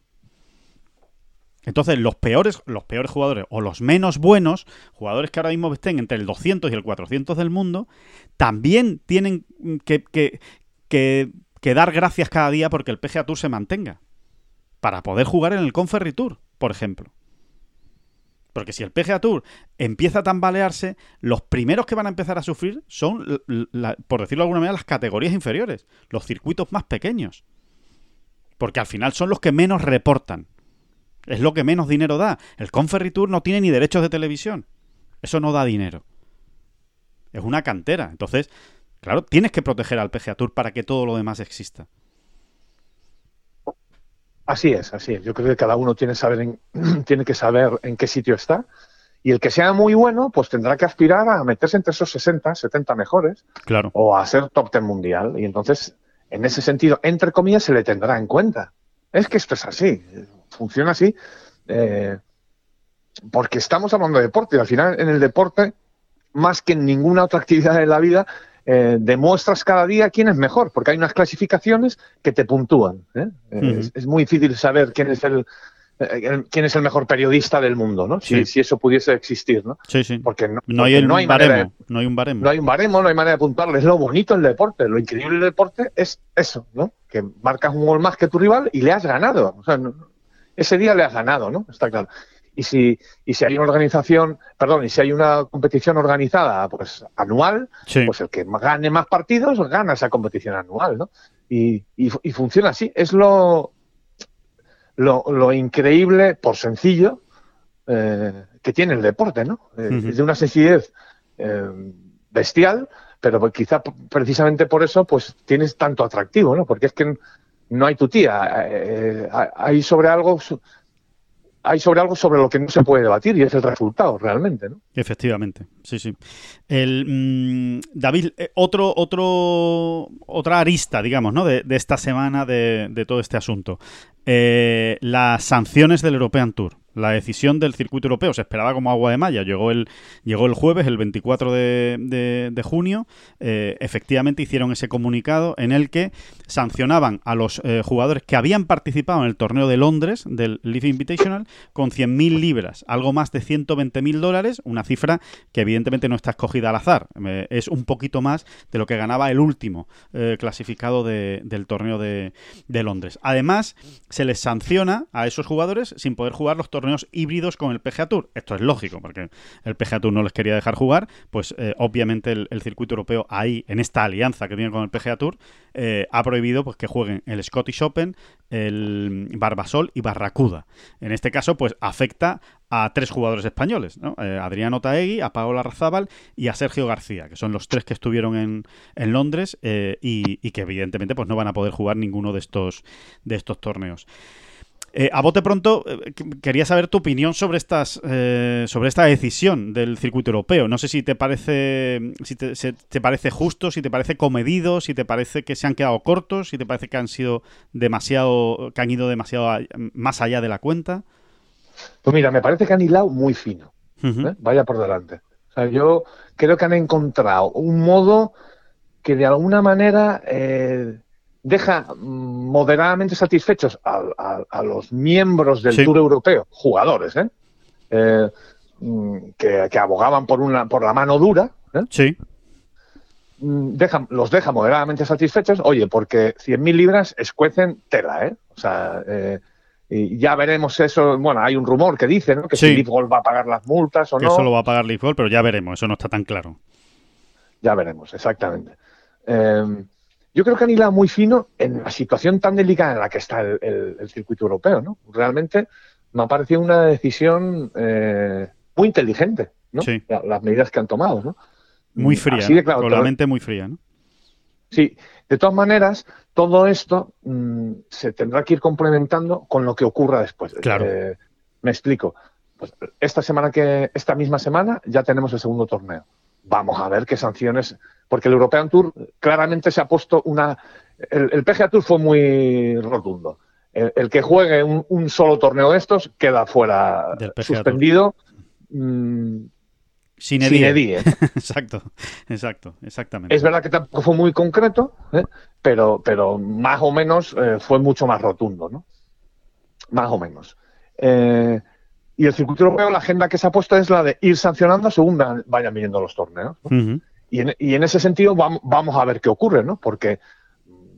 Entonces, los peores, los peores jugadores o los menos buenos, jugadores que ahora mismo estén entre el 200 y el 400 del mundo, también tienen que, dar gracias cada día porque el PGA Tour se mantenga. Para poder jugar en el Conferry Tour, por ejemplo. Porque si el PGA Tour empieza a tambalearse, los primeros que van a empezar a sufrir son, por decirlo de alguna manera, las categorías inferiores, los circuitos más pequeños. Porque al final son los que menos reportan. Es lo que menos dinero da. El Conferry Tour no tiene ni derechos de televisión. Eso no da dinero. Es una cantera. Entonces, Claro, tienes que proteger al PGA Tour para que todo lo demás exista. Así es, así es. Yo creo que cada uno tiene, saber <clears throat> tiene que saber en qué sitio está. Y el que sea muy bueno, pues tendrá que aspirar a meterse entre esos 60, 70 mejores. Claro. O a ser top ten mundial. Y entonces, en ese sentido, entre comillas, se le tendrá en cuenta. Es que esto es así. Funciona así. Eh, porque estamos hablando de deporte. Y al final, en el deporte, más que en ninguna otra actividad de la vida, eh, demuestras cada día quién es mejor, porque hay unas clasificaciones que te puntúan. ¿eh? es, muy difícil saber quién es el, eh, quién es el mejor periodista del mundo, ¿no? Si, eso pudiese existir, ¿no? Sí, sí. Porque no, hay, un baremo, no hay un baremo. No hay un baremo, no hay manera de apuntarle. Es lo bonito del deporte. Lo increíble del deporte es eso, ¿no? Que marcas un gol más que tu rival y le has ganado. O sea, ese día le has ganado, ¿no? Está claro y si, y si hay una organización, perdón, y si hay una competición organizada pues anual, pues el que gane más partidos gana esa competición anual, ¿no? Y, y, funciona así. Es lo, lo, increíble, por sencillo, eh, que tiene el deporte, ¿no? Eh, es de una sencillez eh, bestial, pero pues quizá precisamente por eso pues tienes tanto atractivo, ¿no? Porque es que no hay tu tía, hay sobre algo hay sobre algo sobre lo que no se puede debatir y es el resultado realmente, ¿no? Efectivamente, sí, sí. El, mm, David, eh, otro, otro, otra arista, digamos, ¿no? De, esta semana de, todo este asunto. Eh, las sanciones del European Tour la decisión del circuito europeo. Se esperaba como agua de malla. Llegó el, llegó el jueves, el 24 de, de, junio. Eh, efectivamente hicieron ese comunicado en el que sancionaban a los eh, jugadores que habían participado en el torneo de Londres, del Leaf Invitational, con 100.000 libras, algo más de 120.000 dólares, una cifra que evidentemente no está escogida al azar. Eh, es un poquito más de lo que ganaba el último clasificado del torneo de, de Londres. Además, se les sanciona a esos jugadores sin poder jugar los torneos torneos híbridos con el PGA Tour. Esto es lógico, porque el PGA Tour no les quería dejar jugar, pues eh, obviamente el, circuito europeo ahí, en esta alianza que tiene con el PGA Tour, eh, ha prohibido pues, que jueguen el Scottish Open, el Barbasol y Barracuda. En este caso, pues afecta a tres jugadores españoles, ¿no? Eh, Adriano Taegui, a Paola Razábal y a Sergio García, que son los tres que estuvieron en, en Londres y, y, que evidentemente pues no van a poder jugar ninguno de estos, de estos torneos. Eh, a bote pronto, eh, quería saber tu opinión sobre estas eh, sobre esta decisión del circuito europeo. No sé si te parece si te, parece justo, si te parece comedido, si te parece que se han quedado cortos, si te parece que han sido demasiado, que han ido demasiado más allá de la cuenta. Pues mira, me parece que han hilado muy fino. Vaya por delante. O sea, yo creo que han encontrado un modo que de alguna manera deja moderadamente satisfechos a, los miembros del Tour Europeo, jugadores, ¿eh? Eh, mm, que, abogaban por, una, por la mano dura. ¿eh? Sí. Mm, los deja moderadamente satisfechos, oye, porque 100.000 libras escuecen tela, ¿eh? O sea, y ya veremos eso. Bueno, hay un rumor que dice ¿no? que si Leaf va a pagar las multas o no. Que eso lo va a pagar Leaf pero ya veremos, eso no está tan claro. Ya veremos, exactamente. Eh, yo creo que han hilado muy fino en la situación tan delicada en la que está el, circuito europeo, ¿no? Realmente me ha parecido una decisión eh, muy inteligente, ¿no? Las medidas que han tomado, ¿no? Muy fría, Así de con la mente muy fría, ¿no? Sí, de todas maneras, todo esto mm, se tendrá que ir complementando con lo que ocurra después. Claro. Eh, me explico. Pues esta semana que, esta misma semana, ya tenemos el segundo torneo. Vamos a ver qué sanciones, porque el European Tour claramente se ha puesto una. El, PGA Tour fue muy rotundo. El, que juegue un, solo torneo de estos queda fuera, suspendido. Mm, sin edie. <laughs> exacto, exacto, exactamente. Es verdad que tampoco fue muy concreto, ¿eh? pero, pero más o menos eh, fue mucho más rotundo, ¿no? Más o menos. Eh, y el circuito europeo, la agenda que se ha puesto es la de ir sancionando según vayan viniendo los torneos. y, en, ese sentido vamos, a ver qué ocurre, ¿no? Porque,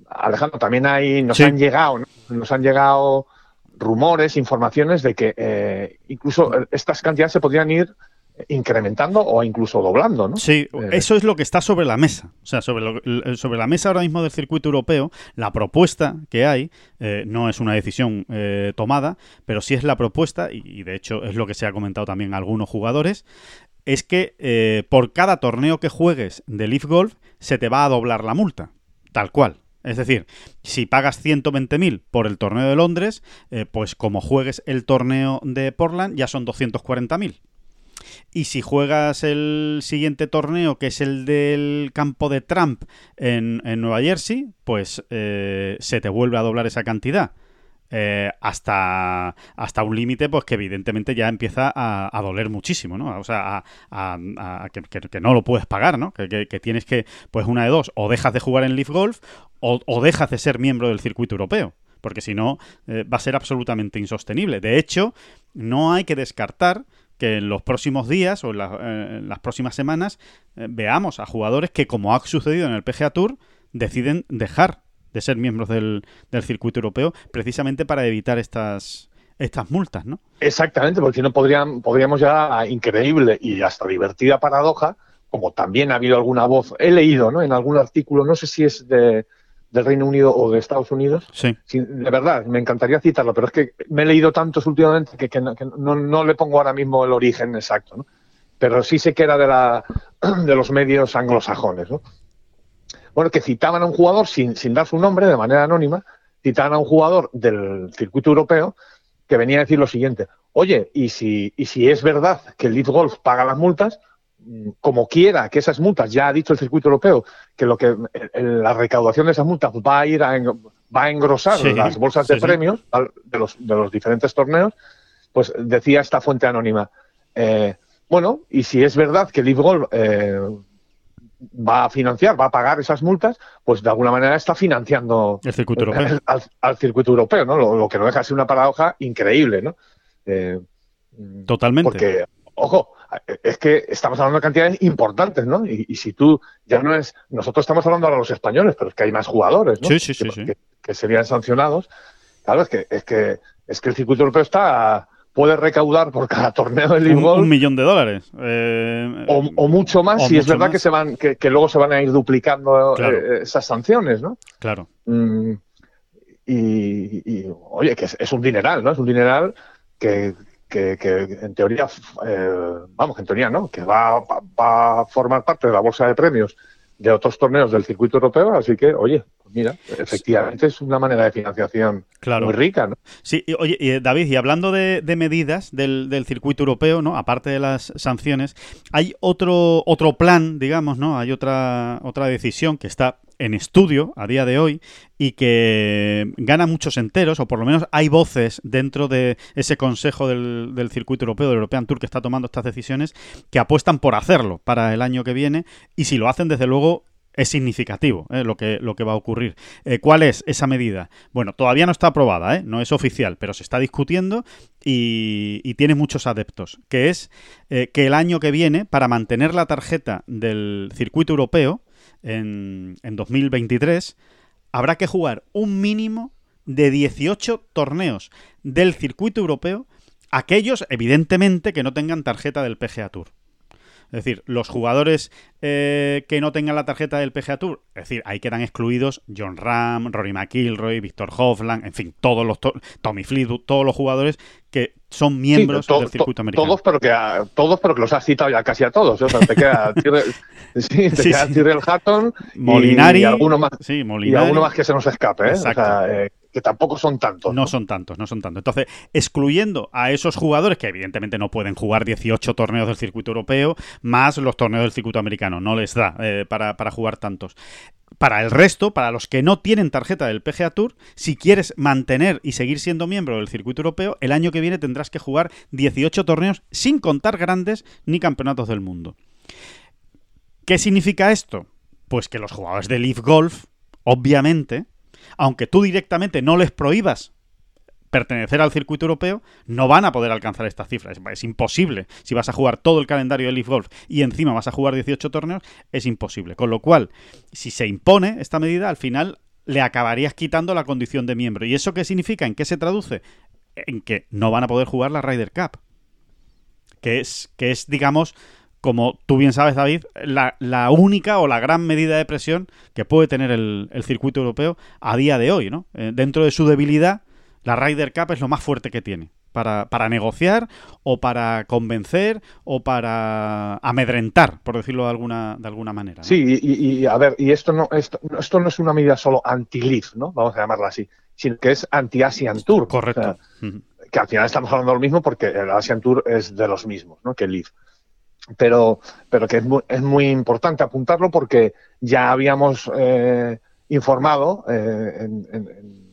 Alejandro, también hay, nos han llegado, nos han llegado rumores, informaciones de que incluso estas cantidades se podrían ir incrementando o incluso doblando, ¿no? Sí, eh, eso es lo que está sobre la mesa. O sea, sobre, sobre la mesa ahora mismo del circuito europeo, la propuesta que hay, eh, no es una decisión eh, tomada, pero sí es la propuesta, y, de hecho es lo que se ha comentado también a algunos jugadores, es que por cada torneo que juegues de Leaf Golf se te va a doblar la multa, tal cual. Es decir, si pagas 120.000 por el torneo de Londres, pues como juegues el torneo de Portland ya son 240.000. Y si juegas el siguiente torneo, que es el del campo de Trump en, Nueva Jersey, pues eh, se te vuelve a doblar esa cantidad. Eh, hasta, hasta un límite pues que evidentemente ya empieza a, doler muchísimo, ¿no? O sea, a, que, no lo puedes pagar, ¿no? Que, tienes que, pues una de dos, o dejas de jugar en Leaf Golf o, dejas de ser miembro del circuito europeo, porque si no eh, va a ser absolutamente insostenible. De hecho, no hay que descartar que en los próximos días o en, eh, las próximas semanas eh, veamos a jugadores que, como ha sucedido en el PGA Tour, deciden dejar de ser miembros del, circuito europeo precisamente para evitar estas, estas multas, ¿no? Exactamente, porque si no podrían, podríamos ya, increíble y hasta divertida paradoja, como también ha habido alguna voz, he leído ¿no? en algún artículo, no sé si es de, del Reino Unido o de Estados Unidos. Sí. de verdad, me encantaría citarlo, pero es que me he leído tantos últimamente que, no, le pongo ahora mismo el origen exacto, ¿no? Pero sí sé que era de, la, <clears throat> de los medios anglosajones, ¿no? Bueno, que citaban a un jugador sin, sin dar su nombre, de manera anónima, citaban a un jugador del circuito europeo que venía a decir lo siguiente, oye, y si, y si es verdad que el Lead Golf paga las multas, como quiera que esas multas, ya ha dicho el circuito europeo, que lo que la recaudación de esas multas va a ir a, va a engrosar las bolsas de premios de, los, de los diferentes torneos, pues decía esta fuente anónima, eh, bueno, y si es verdad que el eh, va a financiar, va a pagar esas multas, pues de alguna manera está financiando el circuito europeo. <laughs> Al, circuito europeo, ¿no? Lo, que no deja de ser una paradoja increíble, ¿no? Eh, Totalmente. Porque, ojo, es que estamos hablando de cantidades importantes, ¿no? Y, si tú ya no es. Nosotros estamos hablando ahora de los españoles, pero es que hay más jugadores, ¿no? Sí, sí, sí. Que, serían sancionados. Claro, es que, es que, es que el circuito europeo está puede recaudar por cada torneo de League un, un, millón de dólares. Eh, o, mucho más, si es verdad que se van, que, luego se van a ir duplicando eh, esas sanciones, ¿no? Claro. Mm, y, oye, que es, un dineral, ¿no? Es un dineral que, que, en teoría, eh, vamos, en teoría no, que va, a formar parte de la bolsa de premios de otros torneos del circuito europeo, así que, oye, pues mira, efectivamente es una manera de financiación muy rica, ¿no? Sí, y, oye, David, y hablando de, medidas del, del, circuito europeo, ¿no? Aparte de las sanciones, hay otro, otro plan, digamos, ¿no? Hay otra, otra decisión que está en estudio a día de hoy y que gana muchos enteros, o por lo menos hay voces dentro de ese consejo del, del, circuito europeo, del European Tour, que está tomando estas decisiones, que apuestan por hacerlo para el año que viene, y si lo hacen, desde luego, es significativo ¿eh? lo, que, lo que va a ocurrir. Eh, ¿Cuál es esa medida? Bueno, todavía no está aprobada, ¿eh? no es oficial, pero se está discutiendo y, y tiene muchos adeptos, que es que el año que viene, para mantener la tarjeta del circuito europeo, en, 2023, habrá que jugar un mínimo de 18 torneos del circuito europeo, aquellos evidentemente que no tengan tarjeta del PGA Tour. Es decir, los jugadores eh, que no tengan la tarjeta del PGA Tour, es decir, ahí quedan excluidos John Ram, Rory McIlroy, Víctor Hoffland, en fin, todos los Tommy Fleetwood, todos los jugadores que son miembros del circuito americano. Todos, pero que todos, pero que los has citado ya casi a todos. O sea, te queda <laughs> Tyrrell, sí, te queda Tyrrell Hatton Molinari, y, alguno más, sí, y alguno más que se nos escape. ¿eh? O sea, eh, que tampoco son tantos. ¿no? son tantos, no son tantos. Entonces, excluyendo a esos jugadores que evidentemente no pueden jugar 18 torneos del circuito europeo, más los torneos del circuito americano, no les da eh, para, jugar tantos. Para el resto, para los que no tienen tarjeta del PGA Tour, si quieres mantener y seguir siendo miembro del circuito europeo, el año que viene tendrás que jugar 18 torneos sin contar grandes ni campeonatos del mundo. ¿Qué significa esto? Pues que los jugadores de Leaf Golf, obviamente, aunque tú directamente no les prohíbas pertenecer al circuito europeo, no van a poder alcanzar estas cifras. Es, imposible. Si vas a jugar todo el calendario de Leaf Golf y encima vas a jugar 18 torneos, es imposible. Con lo cual, si se impone esta medida, al final le acabarías quitando la condición de miembro. ¿Y eso qué significa? ¿En qué se traduce? En que no van a poder jugar la Ryder Cup. Que es, que es digamos, como tú bien sabes, David, la, única o la gran medida de presión que puede tener el, circuito europeo a día de hoy, ¿no? Eh, dentro de su debilidad, la Ryder Cup es lo más fuerte que tiene. Para, para, negociar o para convencer o para amedrentar, por decirlo de alguna, de alguna manera. Sí, y, a ver, y esto no, esto, esto no es una medida solo anti-Leaf, ¿no? Vamos a llamarla así, sino que es anti-Asian Tour. Correcto. Que al final estamos hablando de lo mismo porque el Asian Tour es de los mismos, ¿no? Que Leaf pero, pero que es muy, es muy importante apuntarlo porque ya habíamos eh, informado eh, en, en,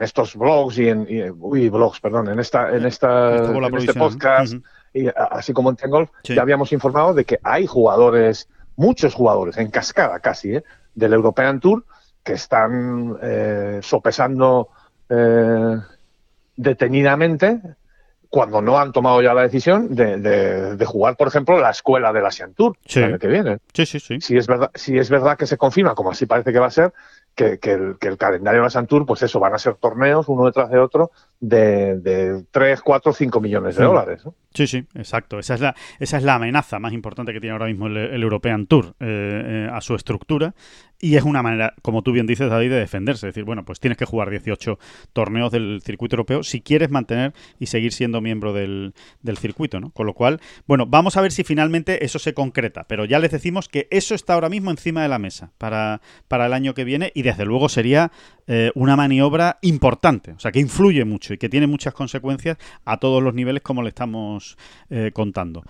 estos blogs y en uy, blogs, perdón, en esta en esta en este podcast y así como en Tengolf, ya habíamos informado de que hay jugadores, muchos jugadores en cascada casi, ¿eh? del European Tour que están sopesando detenidamente cuando no han tomado ya la decisión de, de, jugar, por ejemplo, la escuela de la Asian Tour el año que viene. Sí, sí, sí. Si es verdad, si es verdad que se confirma, como así parece que va a ser, que, que, el, que el, calendario de la Asian Tour, pues eso, van a ser torneos uno detrás de otro de, de 3, 4, 5 millones de dólares. Sí, sí, exacto. Esa es la, esa es la amenaza más importante que tiene ahora mismo el, European Tour eh, eh, a su estructura. Y es una manera, como tú bien dices, David, de defenderse. Es decir, bueno, pues tienes que jugar 18 torneos del circuito europeo si quieres mantener y seguir siendo miembro del, del circuito, ¿no? Con lo cual, bueno, vamos a ver si finalmente eso se concreta. Pero ya les decimos que eso está ahora mismo encima de la mesa para, para el año que viene y desde luego sería eh, una maniobra importante, o sea, que influye mucho y que tiene muchas consecuencias a todos los niveles como le estamos eh, contando.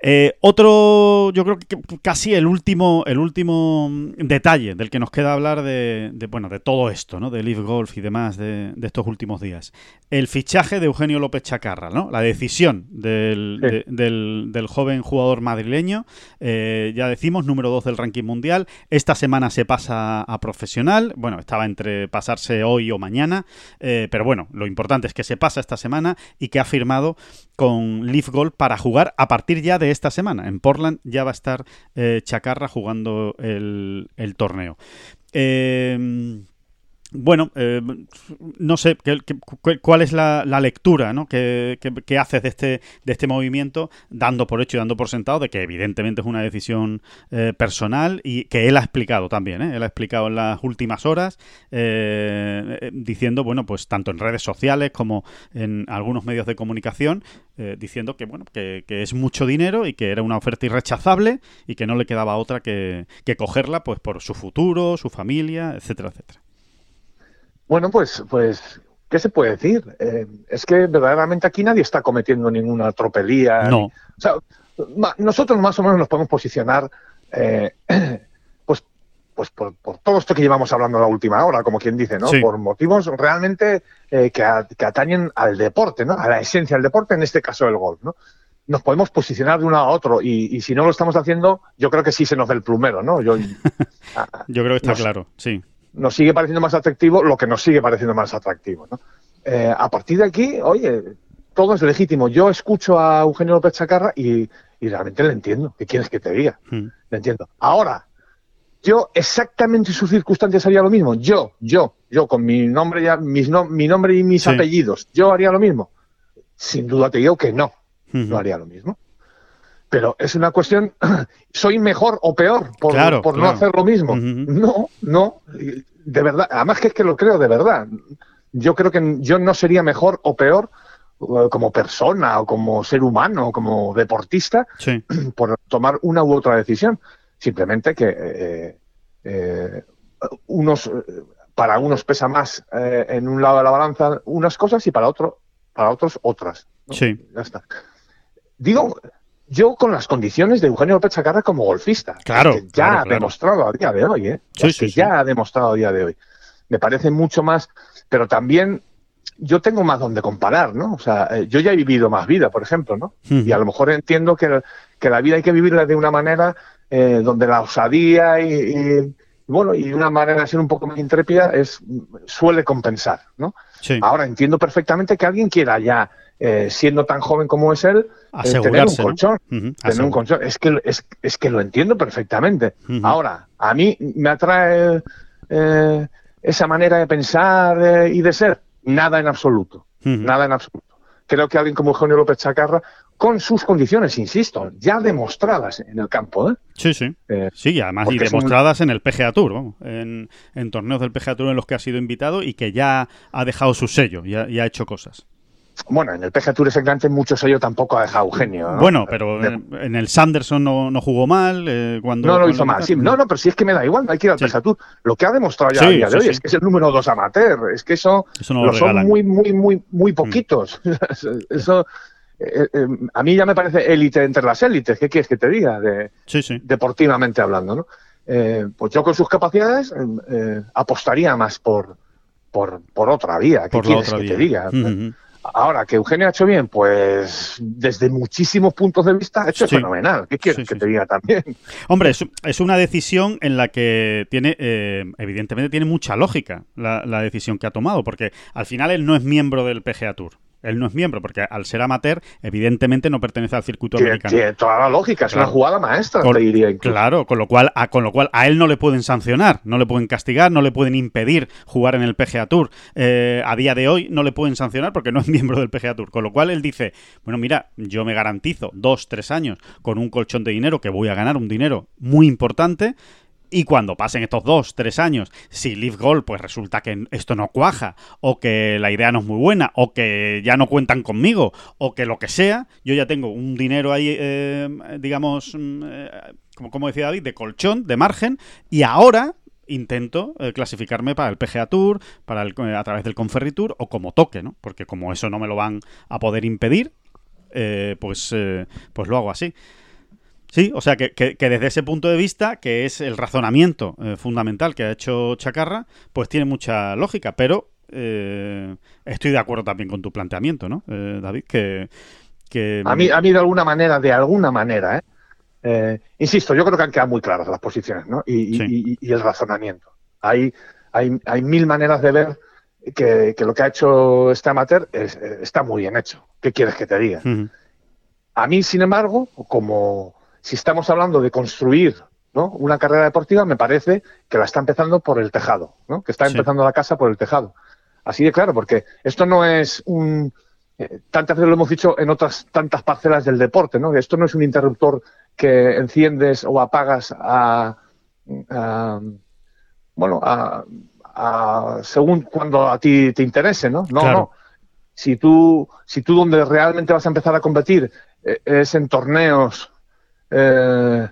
Eh, otro, yo creo que casi el último, el último detalle del que nos queda hablar de, bueno, de todo esto, ¿no? De Leaf Golf y demás de, estos últimos días. El fichaje de Eugenio López Chacarra, ¿no? La decisión del, del, joven jugador madrileño. Eh, ya decimos, número 2 del ranking mundial. Esta semana se pasa a profesional. Bueno, estaba entre pasarse hoy o mañana. Eh, pero bueno, lo importante es que se pasa esta semana y que ha firmado con Leaf Golf para jugar a partir ya de esta semana. En Portland ya va a estar eh, Chacarra jugando el, torneo. Eh, bueno, eh, no sé cuál es la, lectura ¿no? que, haces de este, de este movimiento, dando por hecho y dando por sentado de que evidentemente es una decisión eh, personal y que él ha explicado también, ¿eh? él ha explicado en las últimas horas, diciendo, bueno, pues tanto en redes sociales como en algunos medios de comunicación, diciendo que, bueno, que, es mucho dinero y que era una oferta irrechazable y que no le quedaba otra que, que cogerla pues por su futuro, su familia, etcétera, etcétera. Bueno, pues, pues, ¿qué se puede decir? Eh, es que verdaderamente aquí nadie está cometiendo ninguna tropelía. No. o sea, nosotros más o menos nos podemos posicionar, eh, <clears throat> pues, pues por, todo esto que llevamos hablando la última hora, como quien dice, ¿no? Por motivos realmente eh, que, atañen al deporte, ¿no? A la esencia del deporte, en este caso el golf, ¿no? Nos podemos posicionar de uno a otro y, y si no lo estamos haciendo, yo creo que sí se nos ve el plumero, ¿no? Yo, <laughs> yo creo que está claro, sí nos sigue pareciendo más atractivo lo que nos sigue pareciendo más atractivo. ¿no? Eh, a partir de aquí, oye, todo es legítimo. Yo escucho a Eugenio López Chacarra y, realmente le entiendo. ¿Qué quieres que te diga? Hmm. Le entiendo. Ahora, yo exactamente en sus circunstancias haría lo mismo. Yo, yo, yo con mi nombre ya, mis mi nombre y mis apellidos, yo haría lo mismo. Sin duda te digo que no, no haría lo mismo. Pero es una cuestión, <clears throat> ¿soy mejor o peor por, por no hacer lo mismo? No, no, de verdad, además que es que lo creo de verdad. Yo creo que yo no sería mejor o peor eh, como persona o como ser humano o como deportista <clears throat> por tomar una u otra decisión. Simplemente que eh, eh, unos para unos pesa más en un lado de la balanza unas cosas y para otro para otros otras. Sí. Ya está. Digo, yo con las condiciones de Eugenio López Chacarra como golfista. Claro. Que ya ha demostrado a día de hoy, ¿eh? que ya ha demostrado a día de hoy. Me parece mucho más, pero también yo tengo más donde comparar, ¿no? O sea, eh, yo ya he vivido más vida, por ejemplo, ¿no? Y a lo mejor entiendo que, que, la vida hay que vivirla de una manera eh, donde la osadía y, bueno, y una manera de ser un poco más intrépida es suele compensar, ¿no? Ahora entiendo perfectamente que alguien quiera ya, eh, siendo tan joven como es él, tener un colchón. tener un colchón. Es que, es, es, que lo entiendo perfectamente. Ahora, a mí me atrae esa manera de pensar y de ser Nada en absoluto. Nada en absoluto. Creo que alguien como Eugenio López Chacarra, con sus condiciones, insisto, ya demostradas en el campo. ¿eh? Sí, sí. Eh, sí, además y demostradas en el PGA Tour, en, torneos del PGA Tour en los que ha sido invitado y que ya ha dejado su sello, y ha hecho cosas. Bueno, en el PGA Tour exactamente mucho sello tampoco ha dejado Eugenio. Bueno, pero en, el Sanderson no, jugó mal. Eh, cuando, no lo hizo mal. no, no, pero si es que me da igual, no hay que ir al PGA Tour. Lo que ha demostrado ya a día de hoy es que es el número dos amateur. Es que eso, lo, son muy, muy, muy, muy mm. poquitos. <laughs> eso. Eh, eh, a mí ya me parece élite entre las élites. ¿Qué quieres que te diga? De, Deportivamente hablando, ¿no? pues yo con sus capacidades apostaría más por, por, por otra vía. ¿Qué quieres que te diga? Ahora, que Eugenio ha hecho bien, pues desde muchísimos puntos de vista ha hecho fenomenal. ¿Qué quieres que te diga también? Hombre, es, una decisión en la que tiene, eh, evidentemente tiene mucha lógica la, la, decisión que ha tomado, porque al final él no es miembro del PGA Tour. Él no es miembro, porque al ser amateur, evidentemente no pertenece al circuito americano. Tiene toda la lógica, es una jugada maestra, te diría. Claro, con lo, cual, a, con lo cual a él no le pueden sancionar, no le pueden castigar, no le pueden impedir jugar en el PGA Tour. Eh, a día de hoy no le pueden sancionar porque no es <laughs> miembro del PGA Tour. Con lo cual él dice, bueno, mira, yo me garantizo dos, tres años con un colchón de dinero que voy a ganar un dinero muy importante y cuando pasen estos dos, tres años, si Leaf Gold pues resulta que esto no cuaja, o que la idea no es muy buena, o que ya no cuentan conmigo, o que lo que sea, yo ya tengo un dinero ahí, eh, digamos, mm, eh, como, decía David, de colchón, de margen, y ahora intento eh, clasificarme para el PGA Tour, para el, a través del Conferry Tour, o como toque, ¿no? Porque como eso no me lo van a poder impedir, pues, pues lo hago así. Sí, o sea que, desde ese punto de vista, que es el razonamiento eh, fundamental que ha hecho Chacarra, pues tiene mucha lógica, pero eh, estoy de acuerdo también con tu planteamiento, ¿no, eh, David? Que, A, mí, a mí de alguna manera, de alguna manera, ¿eh? insisto, yo creo que han quedado muy claras las posiciones ¿no? y, el razonamiento. Hay, hay, hay, mil maneras de ver que, lo que ha hecho este amateur está muy bien hecho. ¿Qué quieres que te diga? A mí, sin embargo, como si estamos hablando de construir una carrera deportiva, me parece que la está empezando por el tejado, ¿no? que está empezando la casa por el tejado. Así de claro, porque esto no es un... Eh, tantas veces lo hemos dicho en otras tantas parcelas del deporte, ¿no? Esto no es un interruptor que enciendes o apagas a, bueno, a, según cuando a ti te interese, ¿no? No, no. Si tú, si tú donde realmente vas a empezar a competir eh, es en torneos eh,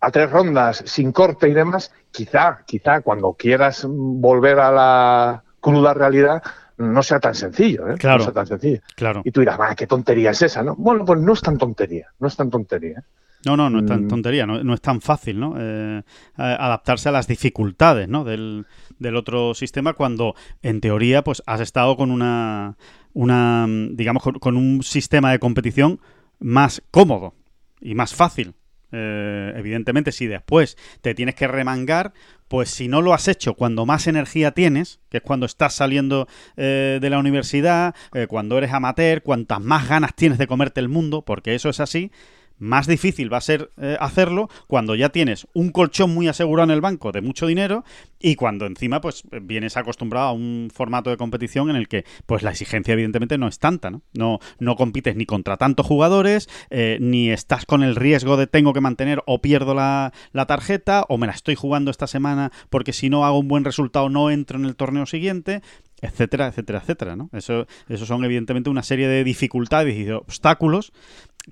a tres rondas sin corte y demás, quizá, quizá cuando quieras volver a la cruda realidad no sea tan sencillo, ¿eh? Claro. No sea tan sencillo. Claro. Y tú dirás, qué tontería es esa, ¿no? Bueno, pues no es tan tontería, no es tan tontería. No, no, no es tan mm. tontería, no, es tan fácil, ¿no? Eh, adaptarse a las dificultades, ¿no? Del, del, otro sistema cuando, en teoría, pues has estado con una, una digamos, con un sistema de competición más cómodo, y más fácil. Eh, evidentemente, si después te tienes que remangar, pues si no lo has hecho cuando más energía tienes, que es cuando estás saliendo eh, de la universidad, eh, cuando eres amateur, cuantas más ganas tienes de comerte el mundo, porque eso es así, más difícil va a ser eh, hacerlo cuando ya tienes un colchón muy asegurado en el banco de mucho dinero y cuando encima pues vienes acostumbrado a un formato de competición en el que pues la exigencia evidentemente no es tanta, ¿no? No, no compites ni contra tantos jugadores, eh, ni estás con el riesgo de tengo que mantener o pierdo la, la, tarjeta o me la estoy jugando esta semana porque si no hago un buen resultado no entro en el torneo siguiente etcétera, etcétera, etcétera, ¿no? Eso, eso son evidentemente una serie de dificultades y de obstáculos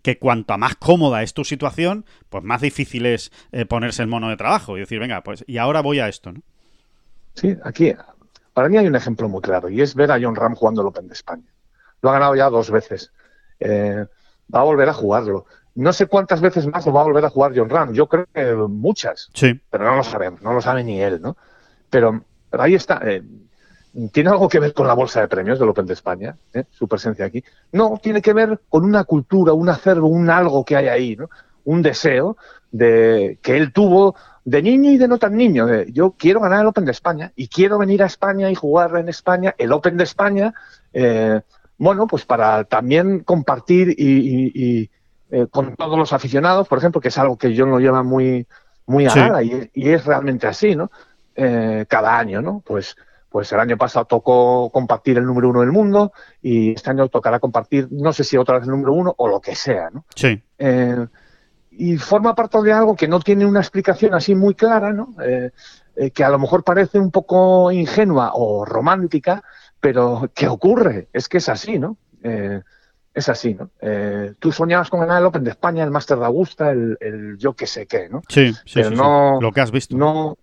que cuanto más cómoda es tu situación, pues más difícil es eh, ponerse el mono de trabajo y decir, venga, pues y ahora voy a esto, ¿no? Sí, aquí, para mí hay un ejemplo muy claro y es ver a John Ram jugando el Open de España. Lo ha ganado ya dos veces. Eh, va a volver a jugarlo. No sé cuántas veces más lo va a volver a jugar John Ram. Yo creo que muchas. Sí. Pero no lo sabemos, no lo sabe ni él, ¿no? Pero, ahí está. Eh, ¿Tiene algo que ver con la bolsa de premios del Open de España, ¿eh? su presencia aquí? No, tiene que ver con una cultura, un acervo, un algo que hay ahí, ¿no? un deseo de que él tuvo de niño y de no tan niño. De, yo quiero ganar el Open de España y quiero venir a España y jugar en España el Open de España, eh, bueno, pues para también compartir y, eh, con todos los aficionados, por ejemplo, que es algo que yo lo lleva muy, muy a gala y, y, es realmente así, ¿no? cada año, ¿no? Pues pues el año pasado tocó compartir el número uno del mundo y este año tocará compartir, no sé si otra vez el número uno o lo que sea, ¿no? Sí. Eh, y forma parte de algo que no tiene una explicación así muy clara, ¿no? Eh, eh, que a lo mejor parece un poco ingenua o romántica, pero ¿qué ocurre? Es que es así, ¿no? es así, ¿no? tú soñabas con ganar el Open de España, el Master de Augusta, el, yo qué sé qué, ¿no? Sí, sí, sí, no, Lo que has visto. No,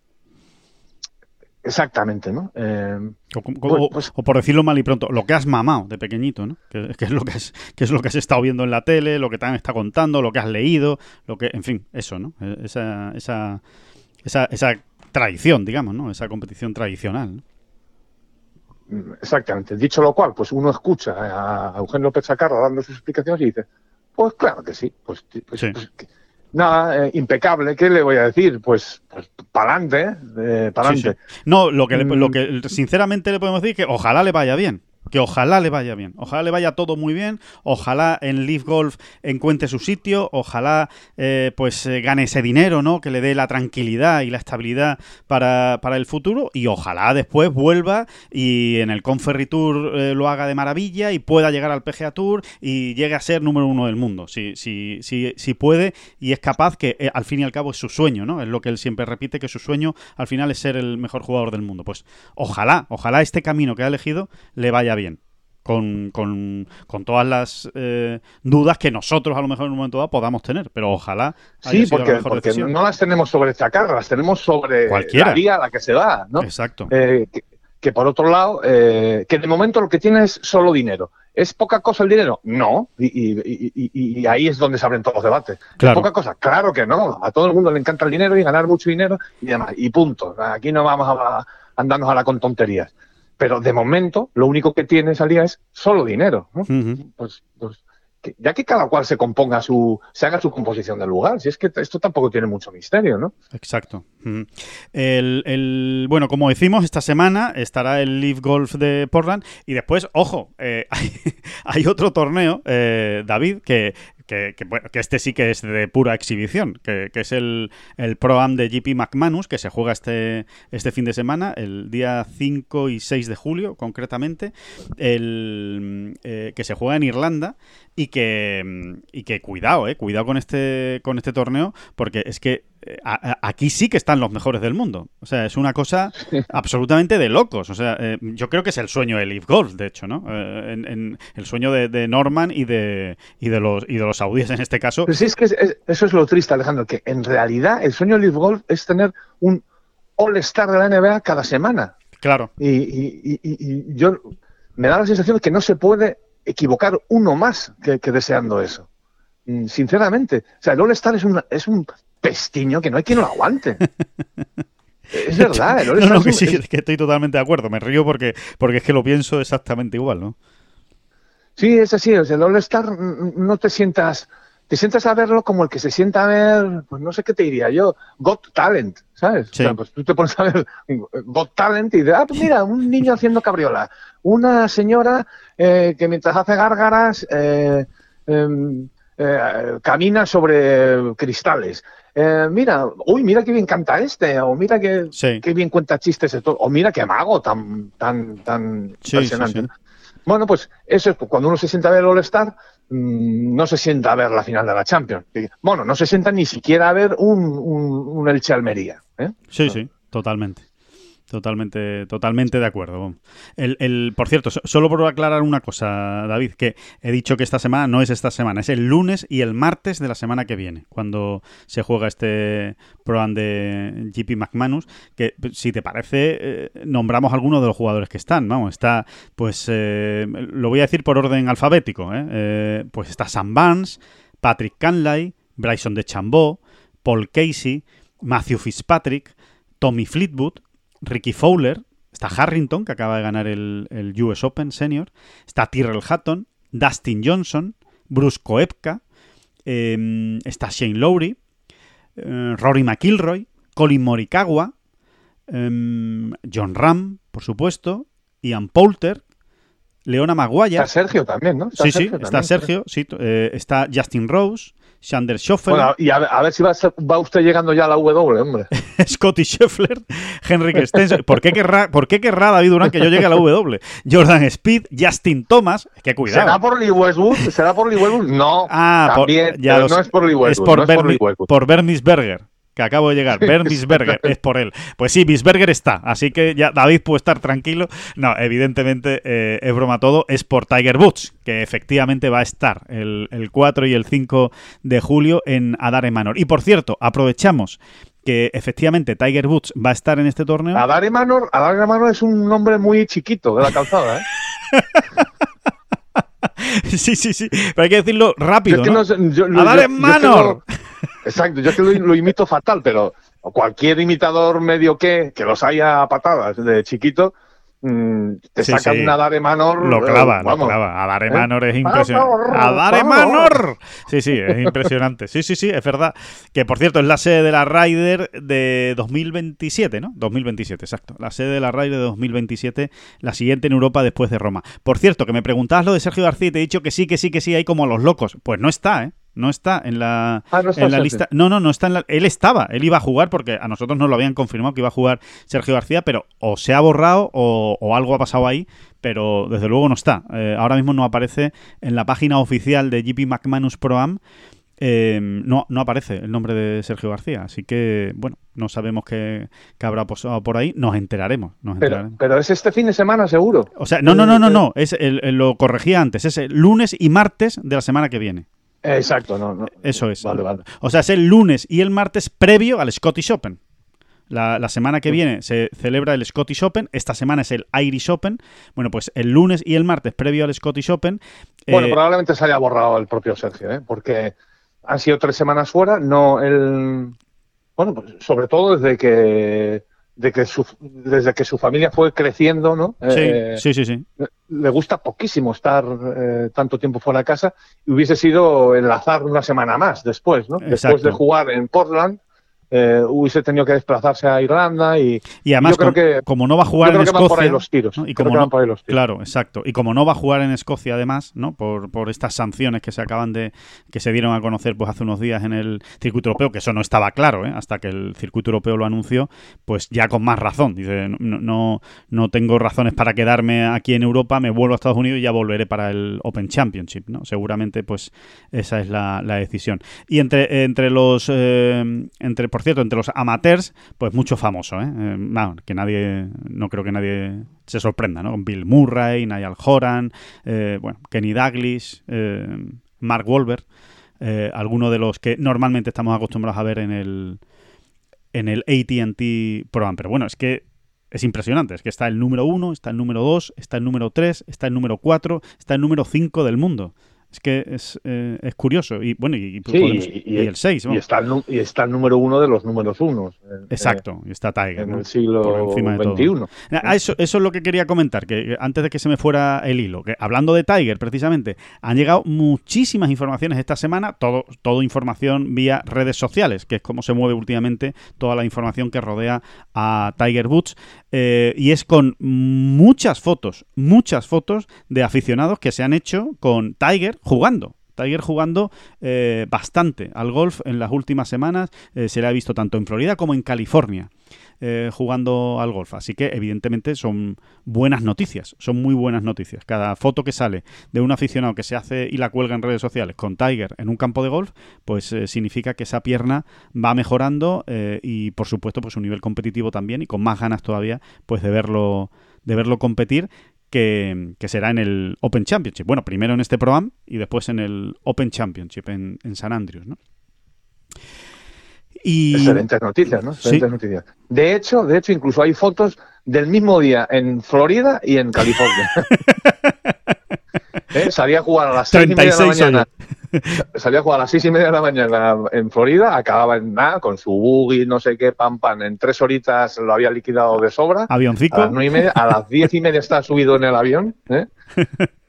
Exactamente, ¿no? Eh, pues o, por decirlo mal y pronto, lo que has mamado de pequeñito, ¿no? Que, es lo que es, que es lo que has estado viendo en la tele, lo que te han estado contando, lo que has leído, lo que, en fin, eso, ¿no? Eh, esa, esa, esa, esa tradición, digamos, ¿no? Esa competición tradicional. Exactamente. Dicho lo cual, pues uno escucha a Eugenio López Sacarra dando sus explicaciones y dice, pues claro que sí, pues, pues, pues nada, eh, impecable, ¿qué le voy a decir? Pues, pues para adelante, eh, para adelante. No, lo que, lo mm. que sinceramente le podemos decir es que ojalá le vaya bien que ojalá le vaya bien, ojalá le vaya todo muy bien, ojalá en Leaf Golf encuentre su sitio, ojalá eh, pues eh, gane ese dinero, ¿no? Que le dé la tranquilidad y la estabilidad para, el futuro y ojalá después vuelva y en el Conferry Tour eh, lo haga de maravilla y pueda llegar al PGA Tour y llegue a ser número uno del mundo, si, si, si, si puede y es capaz que al fin y al cabo es su sueño, ¿no? Es lo que él siempre repite, que su sueño al final es ser el mejor jugador del mundo. Pues ojalá, ojalá este camino que ha elegido le vaya bien. Con, con, con todas las eh, dudas que nosotros a lo mejor en un momento dado podamos tener, pero ojalá sí, porque, no las tenemos sobre carga, las tenemos sobre Cualquiera. la vía a la que se va, ¿no? Exacto. Eh, que, por otro lado, eh, que de momento lo que tiene es solo dinero. ¿Es poca cosa el dinero? No. Y, ahí es donde se abren todos los debates. ¿Es poca cosa? Claro que no. A todo el mundo le encanta el dinero y ganar mucho dinero y demás. Y punto. Aquí no vamos a andarnos a la con tonterías. Pero de momento, lo único que tiene salida es solo dinero. pues, pues ya que cada cual se componga su, se haga su composición del lugar, si es que esto tampoco tiene mucho misterio, ¿no? Exacto. el, bueno, como decimos, esta semana estará el Leaf Golf de Portland y después, ojo, eh, <laughs> hay, otro torneo, eh, David, que que, bueno, que, este sí que es de pura exhibición, que, es el, el Pro-Am de GP McManus, que se juega este, este fin de semana, el día 5 y 6 de julio, concretamente, el, eh, que se juega en Irlanda y que, y que cuidado, eh, cuidado con este, con este torneo, porque es que aquí sí que están los mejores del mundo. O sea, es una cosa <laughs> absolutamente de locos. O sea, eh, yo creo que es el sueño de Leaf Golf, de hecho, ¿no? Eh, en, el sueño de, Norman y de, y de los y de los saudíes en este caso. sí, es que eso es lo triste, Alejandro, que en realidad el sueño de Leaf Golf es tener un All-Star de la NBA cada semana. Claro. Y, yo me da la sensación de que no se puede equivocar uno más que, deseando eso sinceramente. O sea, el All-Star es, es un pestiño que no hay quien lo aguante. <laughs> Es verdad, no, no, que sí, es que estoy totalmente de acuerdo. Me río porque, porque es que lo pienso exactamente igual, ¿no? Sí, es así. O sea, el All-Star no te sientas, te sientas a verlo como el que se sienta a ver, pues no sé qué te diría yo, Got Talent, ¿sabes? O sea, pues tú te pones a ver Got Talent y dices, ah, pues mira, un niño haciendo cabriola, una señora eh, que mientras hace gárgaras eh, em, eh, camina sobre cristales. Eh, mira, uy, mira qué bien canta este, o mira qué, qué bien cuenta chistes, o mira qué mago tan, tan, tan impresionante. bueno, pues eso es cuando uno se sienta a ver el All-Star, mm, no se sienta a ver la final de la Champions. Bueno, no se sienta ni siquiera a ver un, un, un Elche Almería. Sí, sí, totalmente. Totalmente, totalmente de acuerdo. El, el, por cierto, solo por aclarar una cosa, David, que he dicho que esta semana no es esta semana, es el lunes y el martes de la semana que viene, cuando se juega este Pro de GP McManus, que si te parece, eh, nombramos algunos de los jugadores que están. Vamos, está, pues, eh, lo voy a decir por orden alfabético, ¿eh? pues está Sam Barnes, Patrick Canlay, Bryson de Chambó, Paul Casey, Matthew Fitzpatrick, Tommy Fleetwood, Ricky Fowler, está Harrington, que acaba de ganar el, US Open Senior, está Tyrrell Hatton, Dustin Johnson, Bruce Koepka, em, está Shane Lowry, eh, Rory McIlroy, Colin Morikawa, em, John Ram, por supuesto, Ian Poulter, Leona Maguire. Está Sergio también, ¿no? sí, sí, está Sergio, sí, eh, está Justin Rose, Sander Schoeffler. Bueno, y a, ver si va, usted llegando ya a la W, hombre. <laughs> Scotty Scheffler, Henrik Stenson. ¿Por qué, querrá, ¿Por qué querrá David Durán que yo llegue a la W? Jordan Speed, Justin Thomas. Que cuidado. ¿Será por Lee Westwood? ¿Será por Lee Westwood? No. Ah, también, ya no es por Lee Westwood. Es por, no es por, por Bernis Berger que acabo de llegar, Bernd Bisberger, es por él. Pues sí, Bisberger está, así que ya David puede estar tranquilo. No, evidentemente eh, es broma todo, es por Tiger Woods, que efectivamente va a estar el, 4 y el 5 de julio en Adare Manor. Y por cierto, aprovechamos que efectivamente Tiger Woods va a estar en este torneo. Adare Manor, Adare Manor es un nombre muy chiquito de la calzada, ¿eh? <laughs> sí, sí, sí, pero hay que decirlo rápido. Adare Manor. Exacto, yo que lo, imito fatal, pero cualquier imitador medio que, que los haya a patadas de chiquito, mm, te saca una Dare Manor. Lo clava, lo clava. Adare ¿Eh? Manor es impresionante. ¡Adare Manor! Sí, sí, es impresionante. Sí, sí, sí, es verdad. Que por cierto, es la sede de la Ryder de 2027, ¿no? 2027, exacto. La sede de la Ryder de 2027, la siguiente en Europa después de Roma. Por cierto, que me preguntabas lo de Sergio García y te he dicho que sí, que sí, que sí, hay como los locos. Pues no está, ¿eh? No está en la, ah, en la lista. No, no, no está en la. Él estaba, él iba a jugar porque a nosotros nos lo habían confirmado que iba a jugar Sergio García, pero o se ha borrado o, algo ha pasado ahí, pero desde luego no está. Eh, ahora mismo no aparece en la página oficial de GP McManus Pro Am. Em, no, no aparece el nombre de Sergio García, así que bueno, no sabemos qué, habrá pasado por ahí, nos enteraremos. Pero, es este fin de semana seguro. O sea, no, no, no, no, no, es lo corregía antes, es el lunes y martes de la semana que viene. Exacto, no, no. Eso es. Vale, vale. O sea, es el lunes y el martes previo al Scottish Open. La, semana que viene se celebra el Scottish Open, esta semana es el Irish Open. Bueno, pues el lunes y el martes previo al Scottish Open. Bueno, eh, probablemente se haya borrado el propio Sergio, ¿eh? porque han sido tres semanas fuera, no el. Bueno, pues sobre todo desde que de que su, desde que su familia fue creciendo, ¿no? Sí, eh, sí, sí, Le gusta poquísimo estar eh, tanto tiempo fuera de casa y hubiese sido enlazar una semana más después, ¿no? Después de jugar en Portland, eh, hubiese tenido que desplazarse a Irlanda y, y además creo que, como no va a jugar en Escocia los tiros, y como no, claro exacto. Y como no va a jugar en Escocia además no por, por estas sanciones que se acaban de que se dieron a conocer pues hace unos días en el circuito europeo que eso no estaba claro ¿eh? hasta que el circuito europeo lo anunció pues ya con más razón. Dice no, no no tengo razones para quedarme aquí en Europa me vuelvo a Estados Unidos y ya volveré para el Open Championship no seguramente pues esa es la, la decisión. Y entre entre los eh, entre por cierto, entre los amateurs, pues mucho famoso, ¿eh? eh que nadie, no creo que nadie se sorprenda, ¿no? Bill Murray, Niall Horan, eh, bueno, Kenny Douglas, eh, Mark Wolver, algunos de los que normalmente estamos acostumbrados a ver en el en el AT&T Pro Pero bueno, es que es impresionante, es que está el número 1, está el número 2, está el número 3, está el número 4, está el número 5 del mundo. Es que es, eh, es curioso. Y bueno, y, el 6. Y está el, y está el número uno de los números unos. Exacto, y está Tiger. En el siglo XXI. Ah, eso, eso es lo que quería comentar, que antes de que se me fuera el hilo, que hablando de Tiger, precisamente, han llegado muchísimas informaciones esta semana, todo, todo información vía redes sociales, que es como se mueve últimamente toda la información que rodea a Tiger Woods. Eh, y es con muchas fotos, muchas fotos de aficionados que se han hecho con Tiger jugando Tiger jugando eh, bastante al golf en las últimas semanas. Eh, se le ha visto tanto en Florida como en California. Eh, jugando al golf. Así que evidentemente son buenas noticias, son muy buenas noticias. Cada foto que sale de un aficionado que se hace y la cuelga en redes sociales con Tiger en un campo de golf, pues significa que esa pierna va mejorando y por supuesto pues un nivel competitivo también y con más ganas todavía pues de verlo de verlo competir que, será en el Open Championship. Bueno, primero en este Pro y después en el Open Championship en, San Andrews, ¿no? Y... Excelentes noticias, ¿no? Excelentes noticias. De hecho, de hecho, incluso hay fotos del mismo día en Florida y en California. <laughs> <laughs> ¿Eh? Salía a jugar a las 6 y media de la mañana. Salía a jugar a las seis y media de la mañana en Florida, acababa en nada, con su buggy, no sé qué, pam, pam. En tres horitas lo había liquidado de sobra. Avioncico. A las, y media, a las diez y media estaba subido en el avión. ¿eh?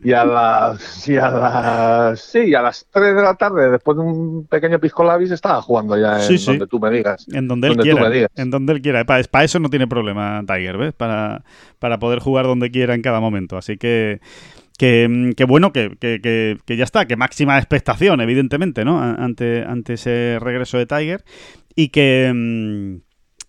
Y a las y a las sí, a las 3 de la tarde, después de un pequeño pisco labis, estaba jugando ya en donde tú me digas. En donde él quiera. En donde él quiera. Para, para, eso no tiene problema Tiger, ¿ves? Para, para poder jugar donde quiera en cada momento. Así que que, bueno, que, que, que, ya está, que máxima expectación, evidentemente, ¿no? Ante, ante ese regreso de Tiger. Y que.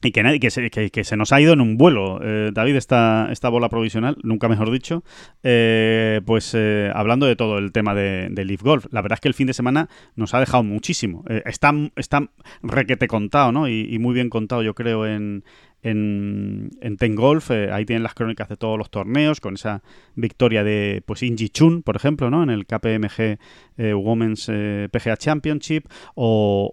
Y que, que, se, que, se nos ha ido en un vuelo, eh, David, esta, esta bola provisional, nunca mejor dicho, eh, pues eh, hablando de todo el tema de, de, Leaf Golf. La verdad es que el fin de semana nos ha dejado muchísimo. está, está requete contado, ¿no? y, muy bien contado, yo creo, en, en, en Ten Golf. Eh, ahí tienen las crónicas de todos los torneos, con esa victoria de pues Inji Chun, por ejemplo, ¿no? en el KPMG eh, Women's eh, PGA Championship, o,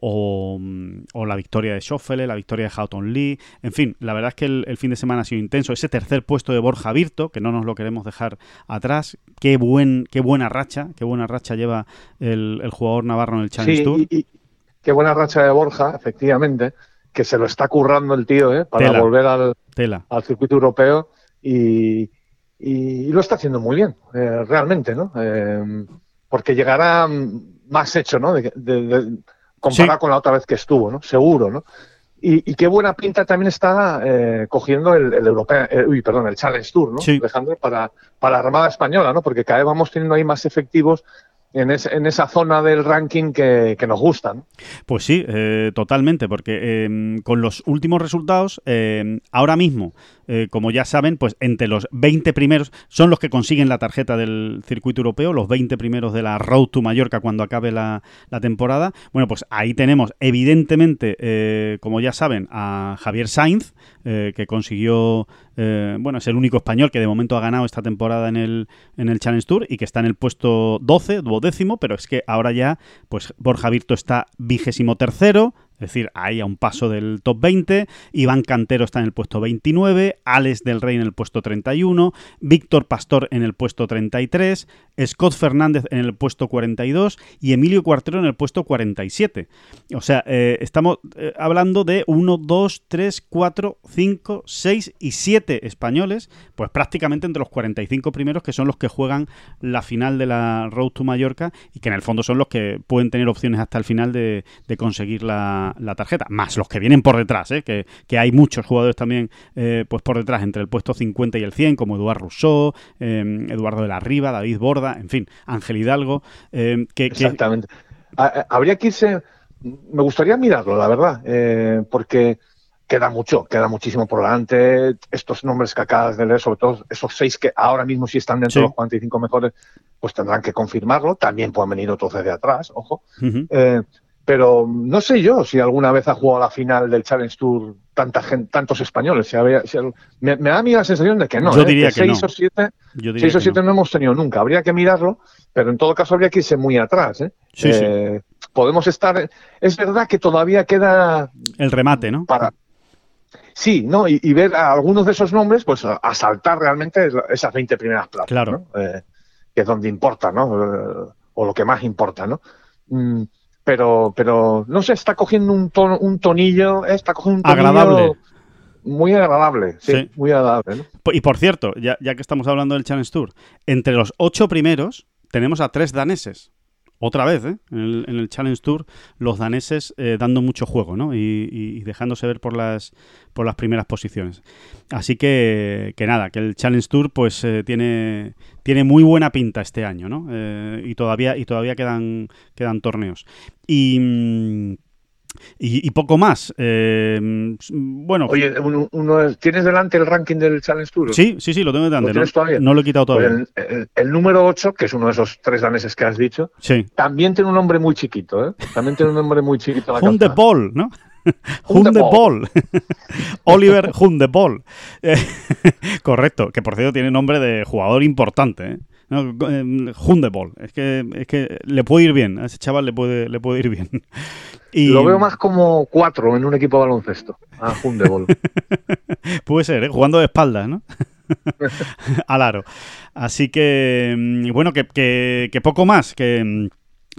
o, la victoria de Schoffele, la victoria de Houghton Lee. En fin, la verdad es que el, fin de semana ha sido intenso. Ese tercer puesto de Borja Virto, que no nos lo queremos dejar atrás. Qué, buen, qué buena racha, qué buena racha lleva el, jugador navarro en el Challenge Tour. qué buena racha de Borja, efectivamente que se lo está currando el tío ¿eh? para volver al, al circuito europeo y, lo está haciendo muy bien, eh, realmente, ¿no? Eh, porque llegará más hecho, ¿no? De, comparado con la otra vez que estuvo, ¿no? Seguro, ¿no? Y, qué buena pinta también está eh, cogiendo el, europeo, uy, perdón, el Challenge Tour, ¿no? Alejandro, para, para la Armada Española, ¿no? Porque cada vez vamos teniendo ahí más efectivos en, esa zona del ranking que, nos gustan. Pues sí, eh, totalmente, porque em, con los últimos resultados, em, ahora mismo, eh, como ya saben, pues entre los 20 primeros son los que consiguen la tarjeta del circuito europeo, los 20 primeros de la Road to Mallorca cuando acabe la, temporada. Bueno, pues ahí tenemos, evidentemente, eh, como ya saben, a Javier Sainz, que consiguió eh, bueno, es el único español que de momento ha ganado esta temporada en el, en el Challenge Tour y que está en el puesto 12, duodécimo, pero es que ahora ya, pues Borja Virto está vigésimo tercero, es decir, ahí a un paso del top 20. Iván Cantero está en el puesto 29, Alex del Rey en el puesto 31, Víctor Pastor en el puesto 33, Scott Fernández en el puesto 42 y Emilio Cuartero en el puesto 47. O sea, eh, estamos eh, hablando de 1, 2, 3, 4, 5, 6 y 7 españoles, pues prácticamente entre los 45 primeros que son los que juegan la final de la Road to Mallorca y que en el fondo son los que pueden tener opciones hasta el final de conseguir la la, tarjeta, más los que vienen por detrás, ¿eh? que, hay muchos jugadores también eh, pues por detrás, entre el puesto 50 y el 100, como Eduardo Rousseau, eh, Eduardo de la Riva, David Borda, en fin, Ángel Hidalgo. que, Exactamente. Habría que irse, me gustaría mirarlo, la verdad, porque queda mucho, queda muchísimo por delante. Estos nombres que acabas de leer, sobre todo esos seis que ahora mismo sí están dentro de los 45 mejores, pues tendrán que confirmarlo. También pueden venir otros desde atrás, ojo pero no sé yo si alguna vez ha jugado la final del Challenge Tour tanta gente, tantos españoles. me, da a mí la sensación de que no. Yo ¿eh? diría que, seis o siete, seis o siete no. hemos tenido nunca. Habría que mirarlo, pero en todo caso habría que irse muy atrás. ¿eh? Eh, podemos estar. Es verdad que todavía queda. El remate, ¿no? Para, Sí, ¿no? Y, ver a algunos de esos nombres, pues asaltar realmente esas 20 primeras plazas. Claro. que es donde importa, ¿no? o lo que más importa, ¿no? Mm, pero, pero no sé, está cogiendo un, tono, un tonillo, eh, está cogiendo un tonillo agradable. Muy agradable, sí, muy agradable. Y por cierto, ya, ya que estamos hablando del Challenge Tour, entre los ocho primeros tenemos a tres daneses. Otra vez, ¿eh? en, el, Challenge Tour, los daneses eh, dando mucho juego, ¿no? Y, dejándose ver por las, por las primeras posiciones. Así que, que nada, que el Challenge Tour pues eh, tiene, tiene muy buena pinta este año, ¿no? y todavía, y todavía quedan, quedan torneos. Y... Mm, y, poco más. Eh, bueno. Oye, uno, ¿tienes delante el ranking del Challenge Tour? Sí, sí, sí, lo tengo delante. ¿no? lo he quitado todavía. el, número 8, que es uno de esos tres daneses que has dicho, también tiene un nombre muy chiquito, ¿eh? También tiene un nombre muy chiquito. <laughs> Hundebol, ¿no? <laughs> Hundebol. <laughs> Oliver Hundebol. Eh, correcto, que por cierto tiene nombre de jugador importante, ¿eh? No, Hundebol. Es que, es que le puede ir bien. A ese chaval le puede, le puede ir bien. <laughs> Y... Lo veo más como cuatro en un equipo de baloncesto. A Hundebol. <laughs> puede ser, ¿eh? jugando de espaldas, ¿no? <laughs> Al aro. Así que, mm, bueno, que, que poco más. Que mm,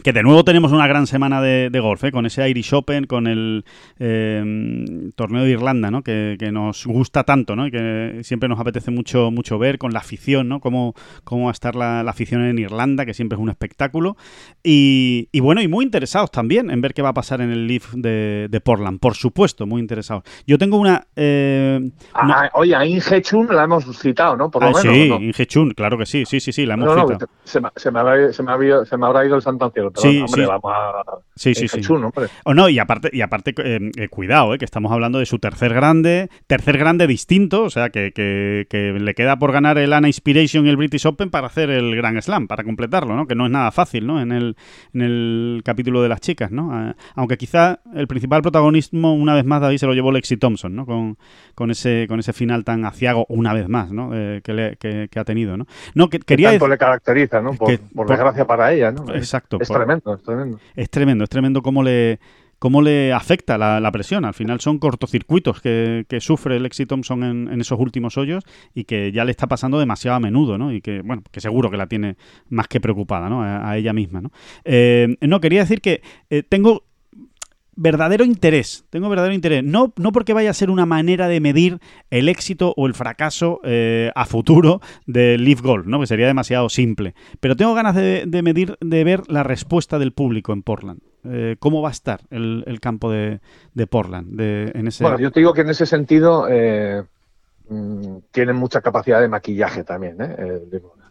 que de nuevo tenemos una gran semana de, golf, ¿eh? con ese Irish Open, con el em, torneo de Irlanda, ¿no? Que, nos gusta tanto, ¿no? y que siempre nos apetece mucho, mucho ver, con la afición, ¿no? cómo, cómo va a estar la, afición en Irlanda, que siempre es un espectáculo. Y, bueno, y muy interesados también en ver qué va a pasar en el Leaf de, Portland, por supuesto, muy interesados. Yo tengo una... Eh, ah, oye, a Inge Chun la hemos citado, ¿no? Por lo ah, menos, sí, Inge Chun, claro que sí, sí, sí, sí, la hemos citado. se, me, se, me habrá, se, me se me habrá ido el santo sí, hombre, sí. vamos a... Sí, sí, sí. O no, y aparte, y aparte eh, eh, cuidado, eh, que estamos hablando de su tercer grande, tercer grande distinto, o sea, que, que, le queda por ganar el Ana Inspiration y el British Open para hacer el Grand Slam, para completarlo, ¿no? Que no es nada fácil, ¿no? En el, en el capítulo de las chicas, ¿no? Ah, aunque quizá el principal protagonismo, una vez más, David, se lo llevó Lexi Thompson, ¿no? Con, con, ese, con ese final tan aciago, una vez más, ¿no? que, ha tenido, ¿no? No, que, quería... tanto le caracteriza, ¿no? Por, desgracia para ella, ¿no? Exacto. Es, tremendo, es tremendo. Es tremendo, es tremendo cómo le, cómo le afecta la, presión. Al final son cortocircuitos que, sufre Lexi Thompson en, esos últimos hoyos y que ya le está pasando demasiado a menudo, ¿no? Y que, bueno, que seguro que la tiene más que preocupada, ¿no? A, ella misma, ¿no? Eh, no, quería decir que eh, tengo verdadero interés, tengo verdadero interés, no, no porque vaya a ser una manera de medir el éxito o el fracaso eh, a futuro de Leaf Golf, ¿no? que sería demasiado simple, pero tengo ganas de, medir, de ver la respuesta del público en Portland. Eh, ¿Cómo va a estar el, campo de, Portland? en ese... Bueno, yo te digo que en ese sentido eh, mm, tienen mucha capacidad de maquillaje también.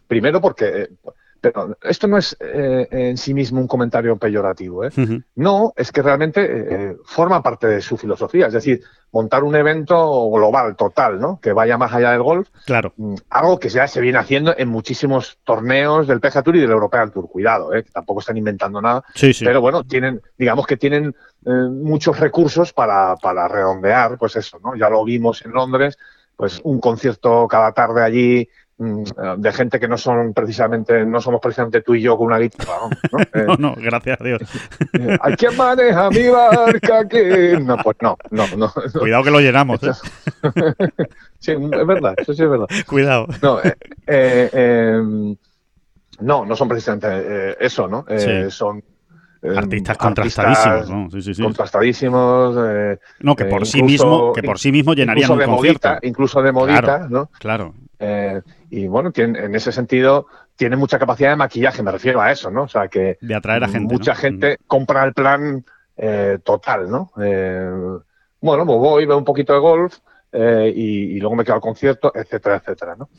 primero porque pero esto no es eh, en sí mismo un comentario peyorativo. ¿eh? No, es que realmente eh, forma parte de su filosofía. Es decir, montar un evento global, total, ¿no? Que vaya más allá del golf. Claro. Mm, algo que ya se viene haciendo en muchísimos torneos del PGA Tour y del European Tour. Cuidado, ¿eh? que tampoco están inventando nada. Sí, sí. Pero bueno, tienen, digamos que tienen muchos recursos para, para redondear, pues eso, ¿no? Ya lo vimos en Londres, pues un concierto cada tarde allí de gente que no son precisamente, no somos precisamente tú y yo con una guitarra. ¿no? <laughs> Eh, no, gracias a Dios. Eh, ¿A quién maneja mi barca? Que... No, pues no, no, no. Cuidado que lo llenamos. ¿eh? <laughs> sí, es verdad, eso sí es verdad. Cuidado. No, em, no, no son precisamente eso, ¿no? Son em, artistas contrastadísimos, ¿no? Sí, sí, sí. Contrastadísimos. no, que por sí mismo, que por sí mismo llenarían un concierto. incluso de modita, ¿no? Claro. Eh, y bueno, en ese sentido tiene mucha capacidad de maquillaje, me refiero a eso, ¿no? O sea, que de atraer a gente. Mucha gente mm. compra el plan eh, total, ¿no? Eh, bueno, pues voy, veo un poquito de golf y, luego me quedo al concierto, etcétera, etcétera, ¿no?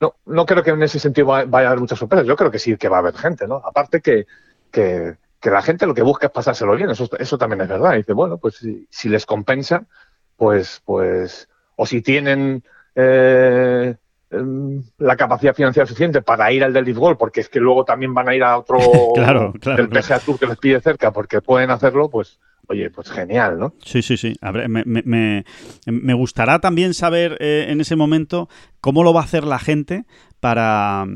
no, no creo que en ese sentido vaya a haber muchas sorpresas. Yo creo que sí que va a haber gente, ¿no? Aparte que, que, la gente lo que busca es pasárselo bien, eso, eso también es verdad. Y dice, bueno, pues si, si les compensa, pues, pues, o si tienen eh, em, la capacidad financiera suficiente para ir al del Golf, porque es que luego también van a ir a otro <laughs> claro, claro, del PGA Tour que les pide cerca, porque pueden hacerlo, pues oye, pues genial, ¿no? Sí, sí, sí. me, me, me, gustará también saber eh, en ese momento cómo lo va a hacer la gente para...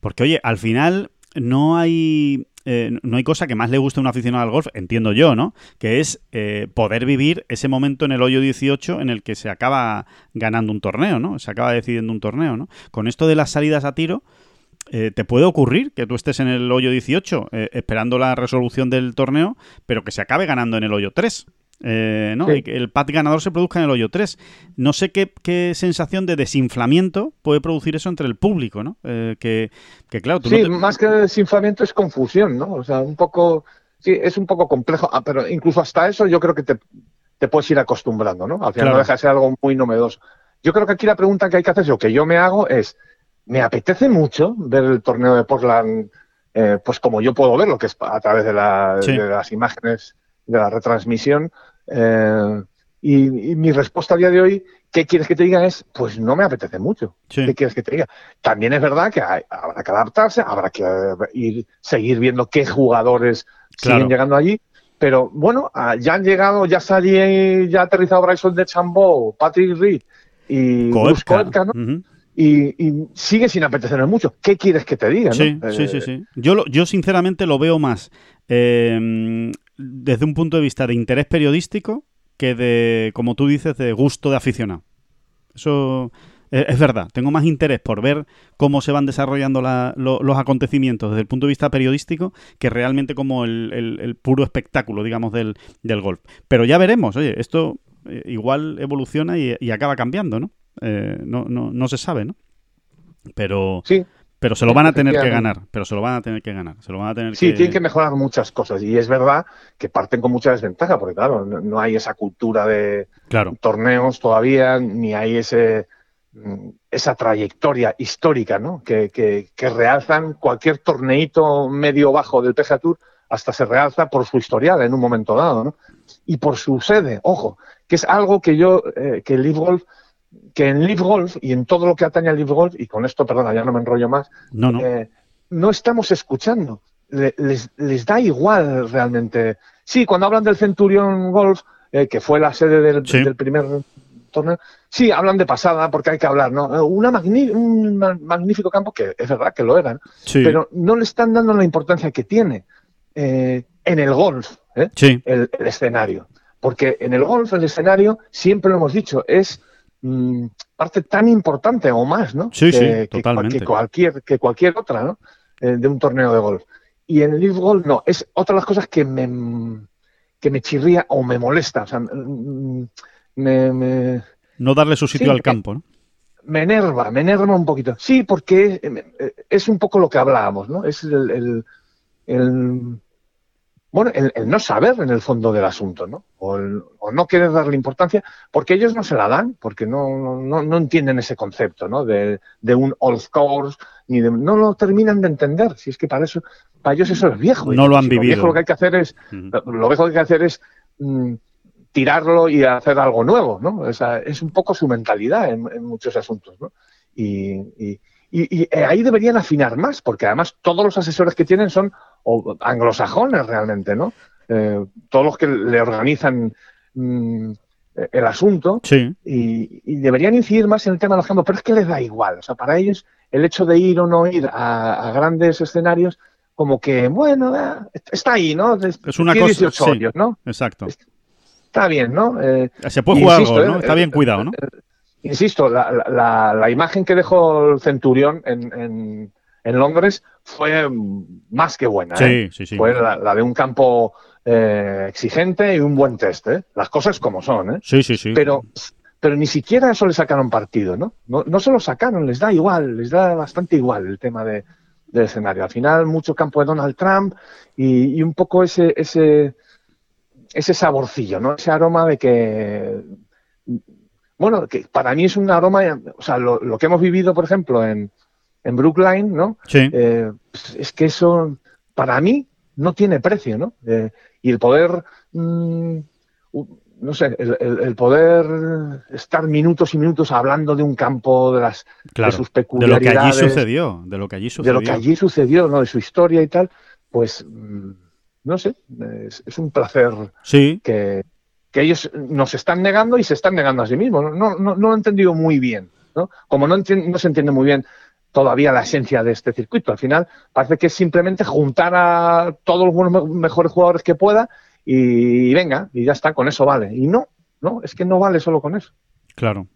Porque, oye, al final no hay eh, no hay cosa que más le guste a un aficionado al golf, entiendo yo, ¿no? Que es eh, poder vivir ese momento en el hoyo 18 en el que se acaba ganando un torneo, ¿no? Se acaba decidiendo un torneo, ¿no? Con esto de las salidas a tiro, eh, te puede ocurrir que tú estés en el hoyo 18 esperando la resolución del torneo, pero que se acabe ganando en el hoyo 3. Eh, ¿no? que el pat ganador se produzca en el hoyo 3. No sé qué, sensación de desinflamiento puede producir eso entre el público, ¿no? Eh, que, claro, tú Sí, más que desinflamiento es confusión, ¿no? O sea, un poco... Sí, es un poco complejo, ah, pero incluso hasta eso yo creo que te, te puedes ir acostumbrando, ¿no? Al final no deja de ser algo muy novedoso. Yo creo que aquí la pregunta que hay que hacer, lo que yo me hago es, me apetece mucho ver el torneo de Portland, eh, pues como yo puedo verlo, que es a través de, las imágenes de la retransmisión. Eh, y, mi respuesta a día de hoy, ¿qué quieres que te diga? Es, pues no me apetece mucho. ¿Qué quieres que te diga? También es verdad que habrá que adaptarse, habrá que ir, seguir viendo qué jugadores siguen llegando allí. Pero bueno, ah, ya han llegado, ya salí, ya ha aterrizado Bryson de Chambó, Patrick Reed y Koepka, ¿no? y, sigue sin apetecerme mucho. ¿Qué quieres que te diga? Sí, sí, sí, sí. Yo, yo sinceramente lo veo más eh, desde un punto de vista de interés periodístico que de, como tú dices, de gusto de aficionado. Eso es, verdad. Tengo más interés por ver cómo se van desarrollando los acontecimientos desde el punto de vista periodístico que realmente como el, puro espectáculo, digamos, del, golf. Pero ya veremos. Oye, esto eh, igual evoluciona y acaba cambiando, ¿no? Eh, no, no, no se sabe, ¿no? Pero, sí. Pero se lo van a tener que ganar, pero se lo van a tener que ganar, se lo van a tener sí, tienen que mejorar muchas cosas y es verdad que parten con mucha desventaja porque claro, no, hay esa cultura de torneos todavía, ni hay ese esa trayectoria histórica, ¿no? Que, que, que realzan cualquier torneito medio bajo del PGA Tour hasta se realza por su historial en un momento dado, ¿no? Y por su sede, ojo, que es algo que yo, eh, que el Leaf Golf que en Live Golf y en todo lo que atañe al Live Golf, y con esto, perdona, ya no me enrollo más, no, no. Eh, no estamos escuchando. les, les, da igual realmente. Sí, cuando hablan del Centurion Golf, eh, que fue la sede del, primer torneo, sí, hablan de pasada porque hay que hablar, ¿no? Eh, una un magnífico campo, que es verdad que lo era, pero no le están dando la importancia que tiene en el golf, el, el escenario. Porque en el golf, el escenario, siempre lo hemos dicho, es Mm, parte tan importante o más, ¿no? Sí, que, sí, totalmente. Que cualquier, que cualquier otra, ¿no? Eh, de un torneo de golf. Y en el Leaf Golf no, es otra de las cosas que me, que me chirría o me molesta. O sea, mm, me, no darle su sitio al campo, ¿no? Me enerva, me enerva un poquito. Sí, porque eh, es un poco lo que hablábamos, ¿no? Es el, el bueno, el, no saber en el fondo del asunto, ¿no? O, no querer darle importancia, porque ellos no se la dan, porque no, no, no entienden ese concepto, ¿no? De, de, un old course, ni de, no lo terminan de entender. Si es que para eso, para ellos eso es viejo. No lo han vivido. Lo viejo lo que hay que hacer es, lo viejo que hay que hacer es mm, tirarlo y hacer algo nuevo, ¿no? O sea, es un poco su mentalidad en, muchos asuntos, ¿no? y, y, eh, ahí deberían afinar más, porque además todos los asesores que tienen son anglosajones realmente, ¿no? Eh, todos los que le organizan mm, el asunto sí. y, deberían incidir más en el tema de los campos, pero es que les da igual. O sea, para ellos el hecho de ir o no ir a, grandes escenarios, como que, bueno, está ahí, ¿no? Es una cosa, sí, ¿no? Exacto. Está bien, ¿no? Eh, Se puede jugar algo, ¿no? Está bien cuidado, ¿no? Insisto, la, la, imagen que dejó el Centurión en, en, Londres fue más que buena. ¿eh? Sí, sí, Fue la, de un campo eh, exigente y un buen test. ¿eh? Las cosas como son. ¿eh? Sí, sí, sí. Pero, pero ni siquiera eso le sacaron partido. ¿no? No, no se lo sacaron, les da igual, les da bastante igual el tema de, del escenario. Al final, mucho campo de Donald Trump y, y un poco ese, ese, ese saborcillo, ¿no? ese aroma de que bueno, que para mí es un aroma, o sea, lo, que hemos vivido, por ejemplo, en, en Brookline, ¿no? Sí. Eh, pues es que eso, para mí, no tiene precio, ¿no? Eh, y el poder, mm, no sé, el, poder estar minutos y minutos hablando de un campo, de, las, de sus peculiaridades. De lo que allí sucedió, de lo que allí sucedió. De lo que allí sucedió, ¿no? De su historia y tal, pues, mm, no sé, es, es un placer sí. que, que ellos nos están negando y se están negando a sí mismos. No, no, no lo he entendido muy bien. ¿no? Como no, no se entiende muy bien todavía la esencia de este circuito. Al final parece que es simplemente juntar a todos los mejores jugadores que pueda y, venga, y ya está, con eso vale. Y no, no, es que no vale solo con eso. Claro.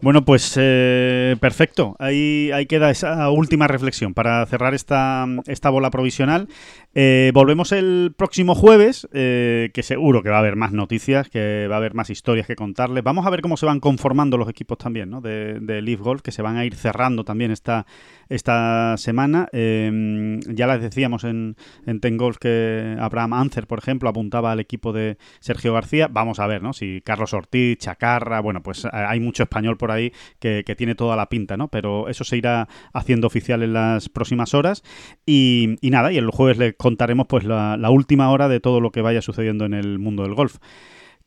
Bueno, pues eh, perfecto. Ahí, ahí queda esa última reflexión para cerrar esta, esta bola provisional. Eh, volvemos el próximo jueves, eh, que seguro que va a haber más noticias, que va a haber más historias que contarles. Vamos a ver cómo se van conformando los equipos también ¿no? de, Leaf Golf, que se van a ir cerrando también esta, esta semana. ya les decíamos en, en Ten Golf que Abraham Ancer, por ejemplo, apuntaba al equipo de Sergio García. Vamos a ver ¿no? si Carlos Ortiz, Chacarra, bueno, pues hay mucho español por ahí que, tiene toda la pinta, ¿no? Pero eso se irá haciendo oficial en las próximas horas. Y, nada, y el jueves le contaremos pues la, última hora de todo lo que vaya sucediendo en el mundo del golf.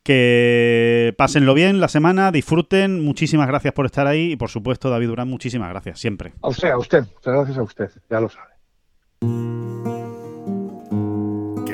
Que pásenlo bien la semana, disfruten. Muchísimas gracias por estar ahí y por supuesto, David Durán, muchísimas gracias, siempre. A usted, a usted. Gracias a usted, ya lo sabe.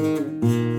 Música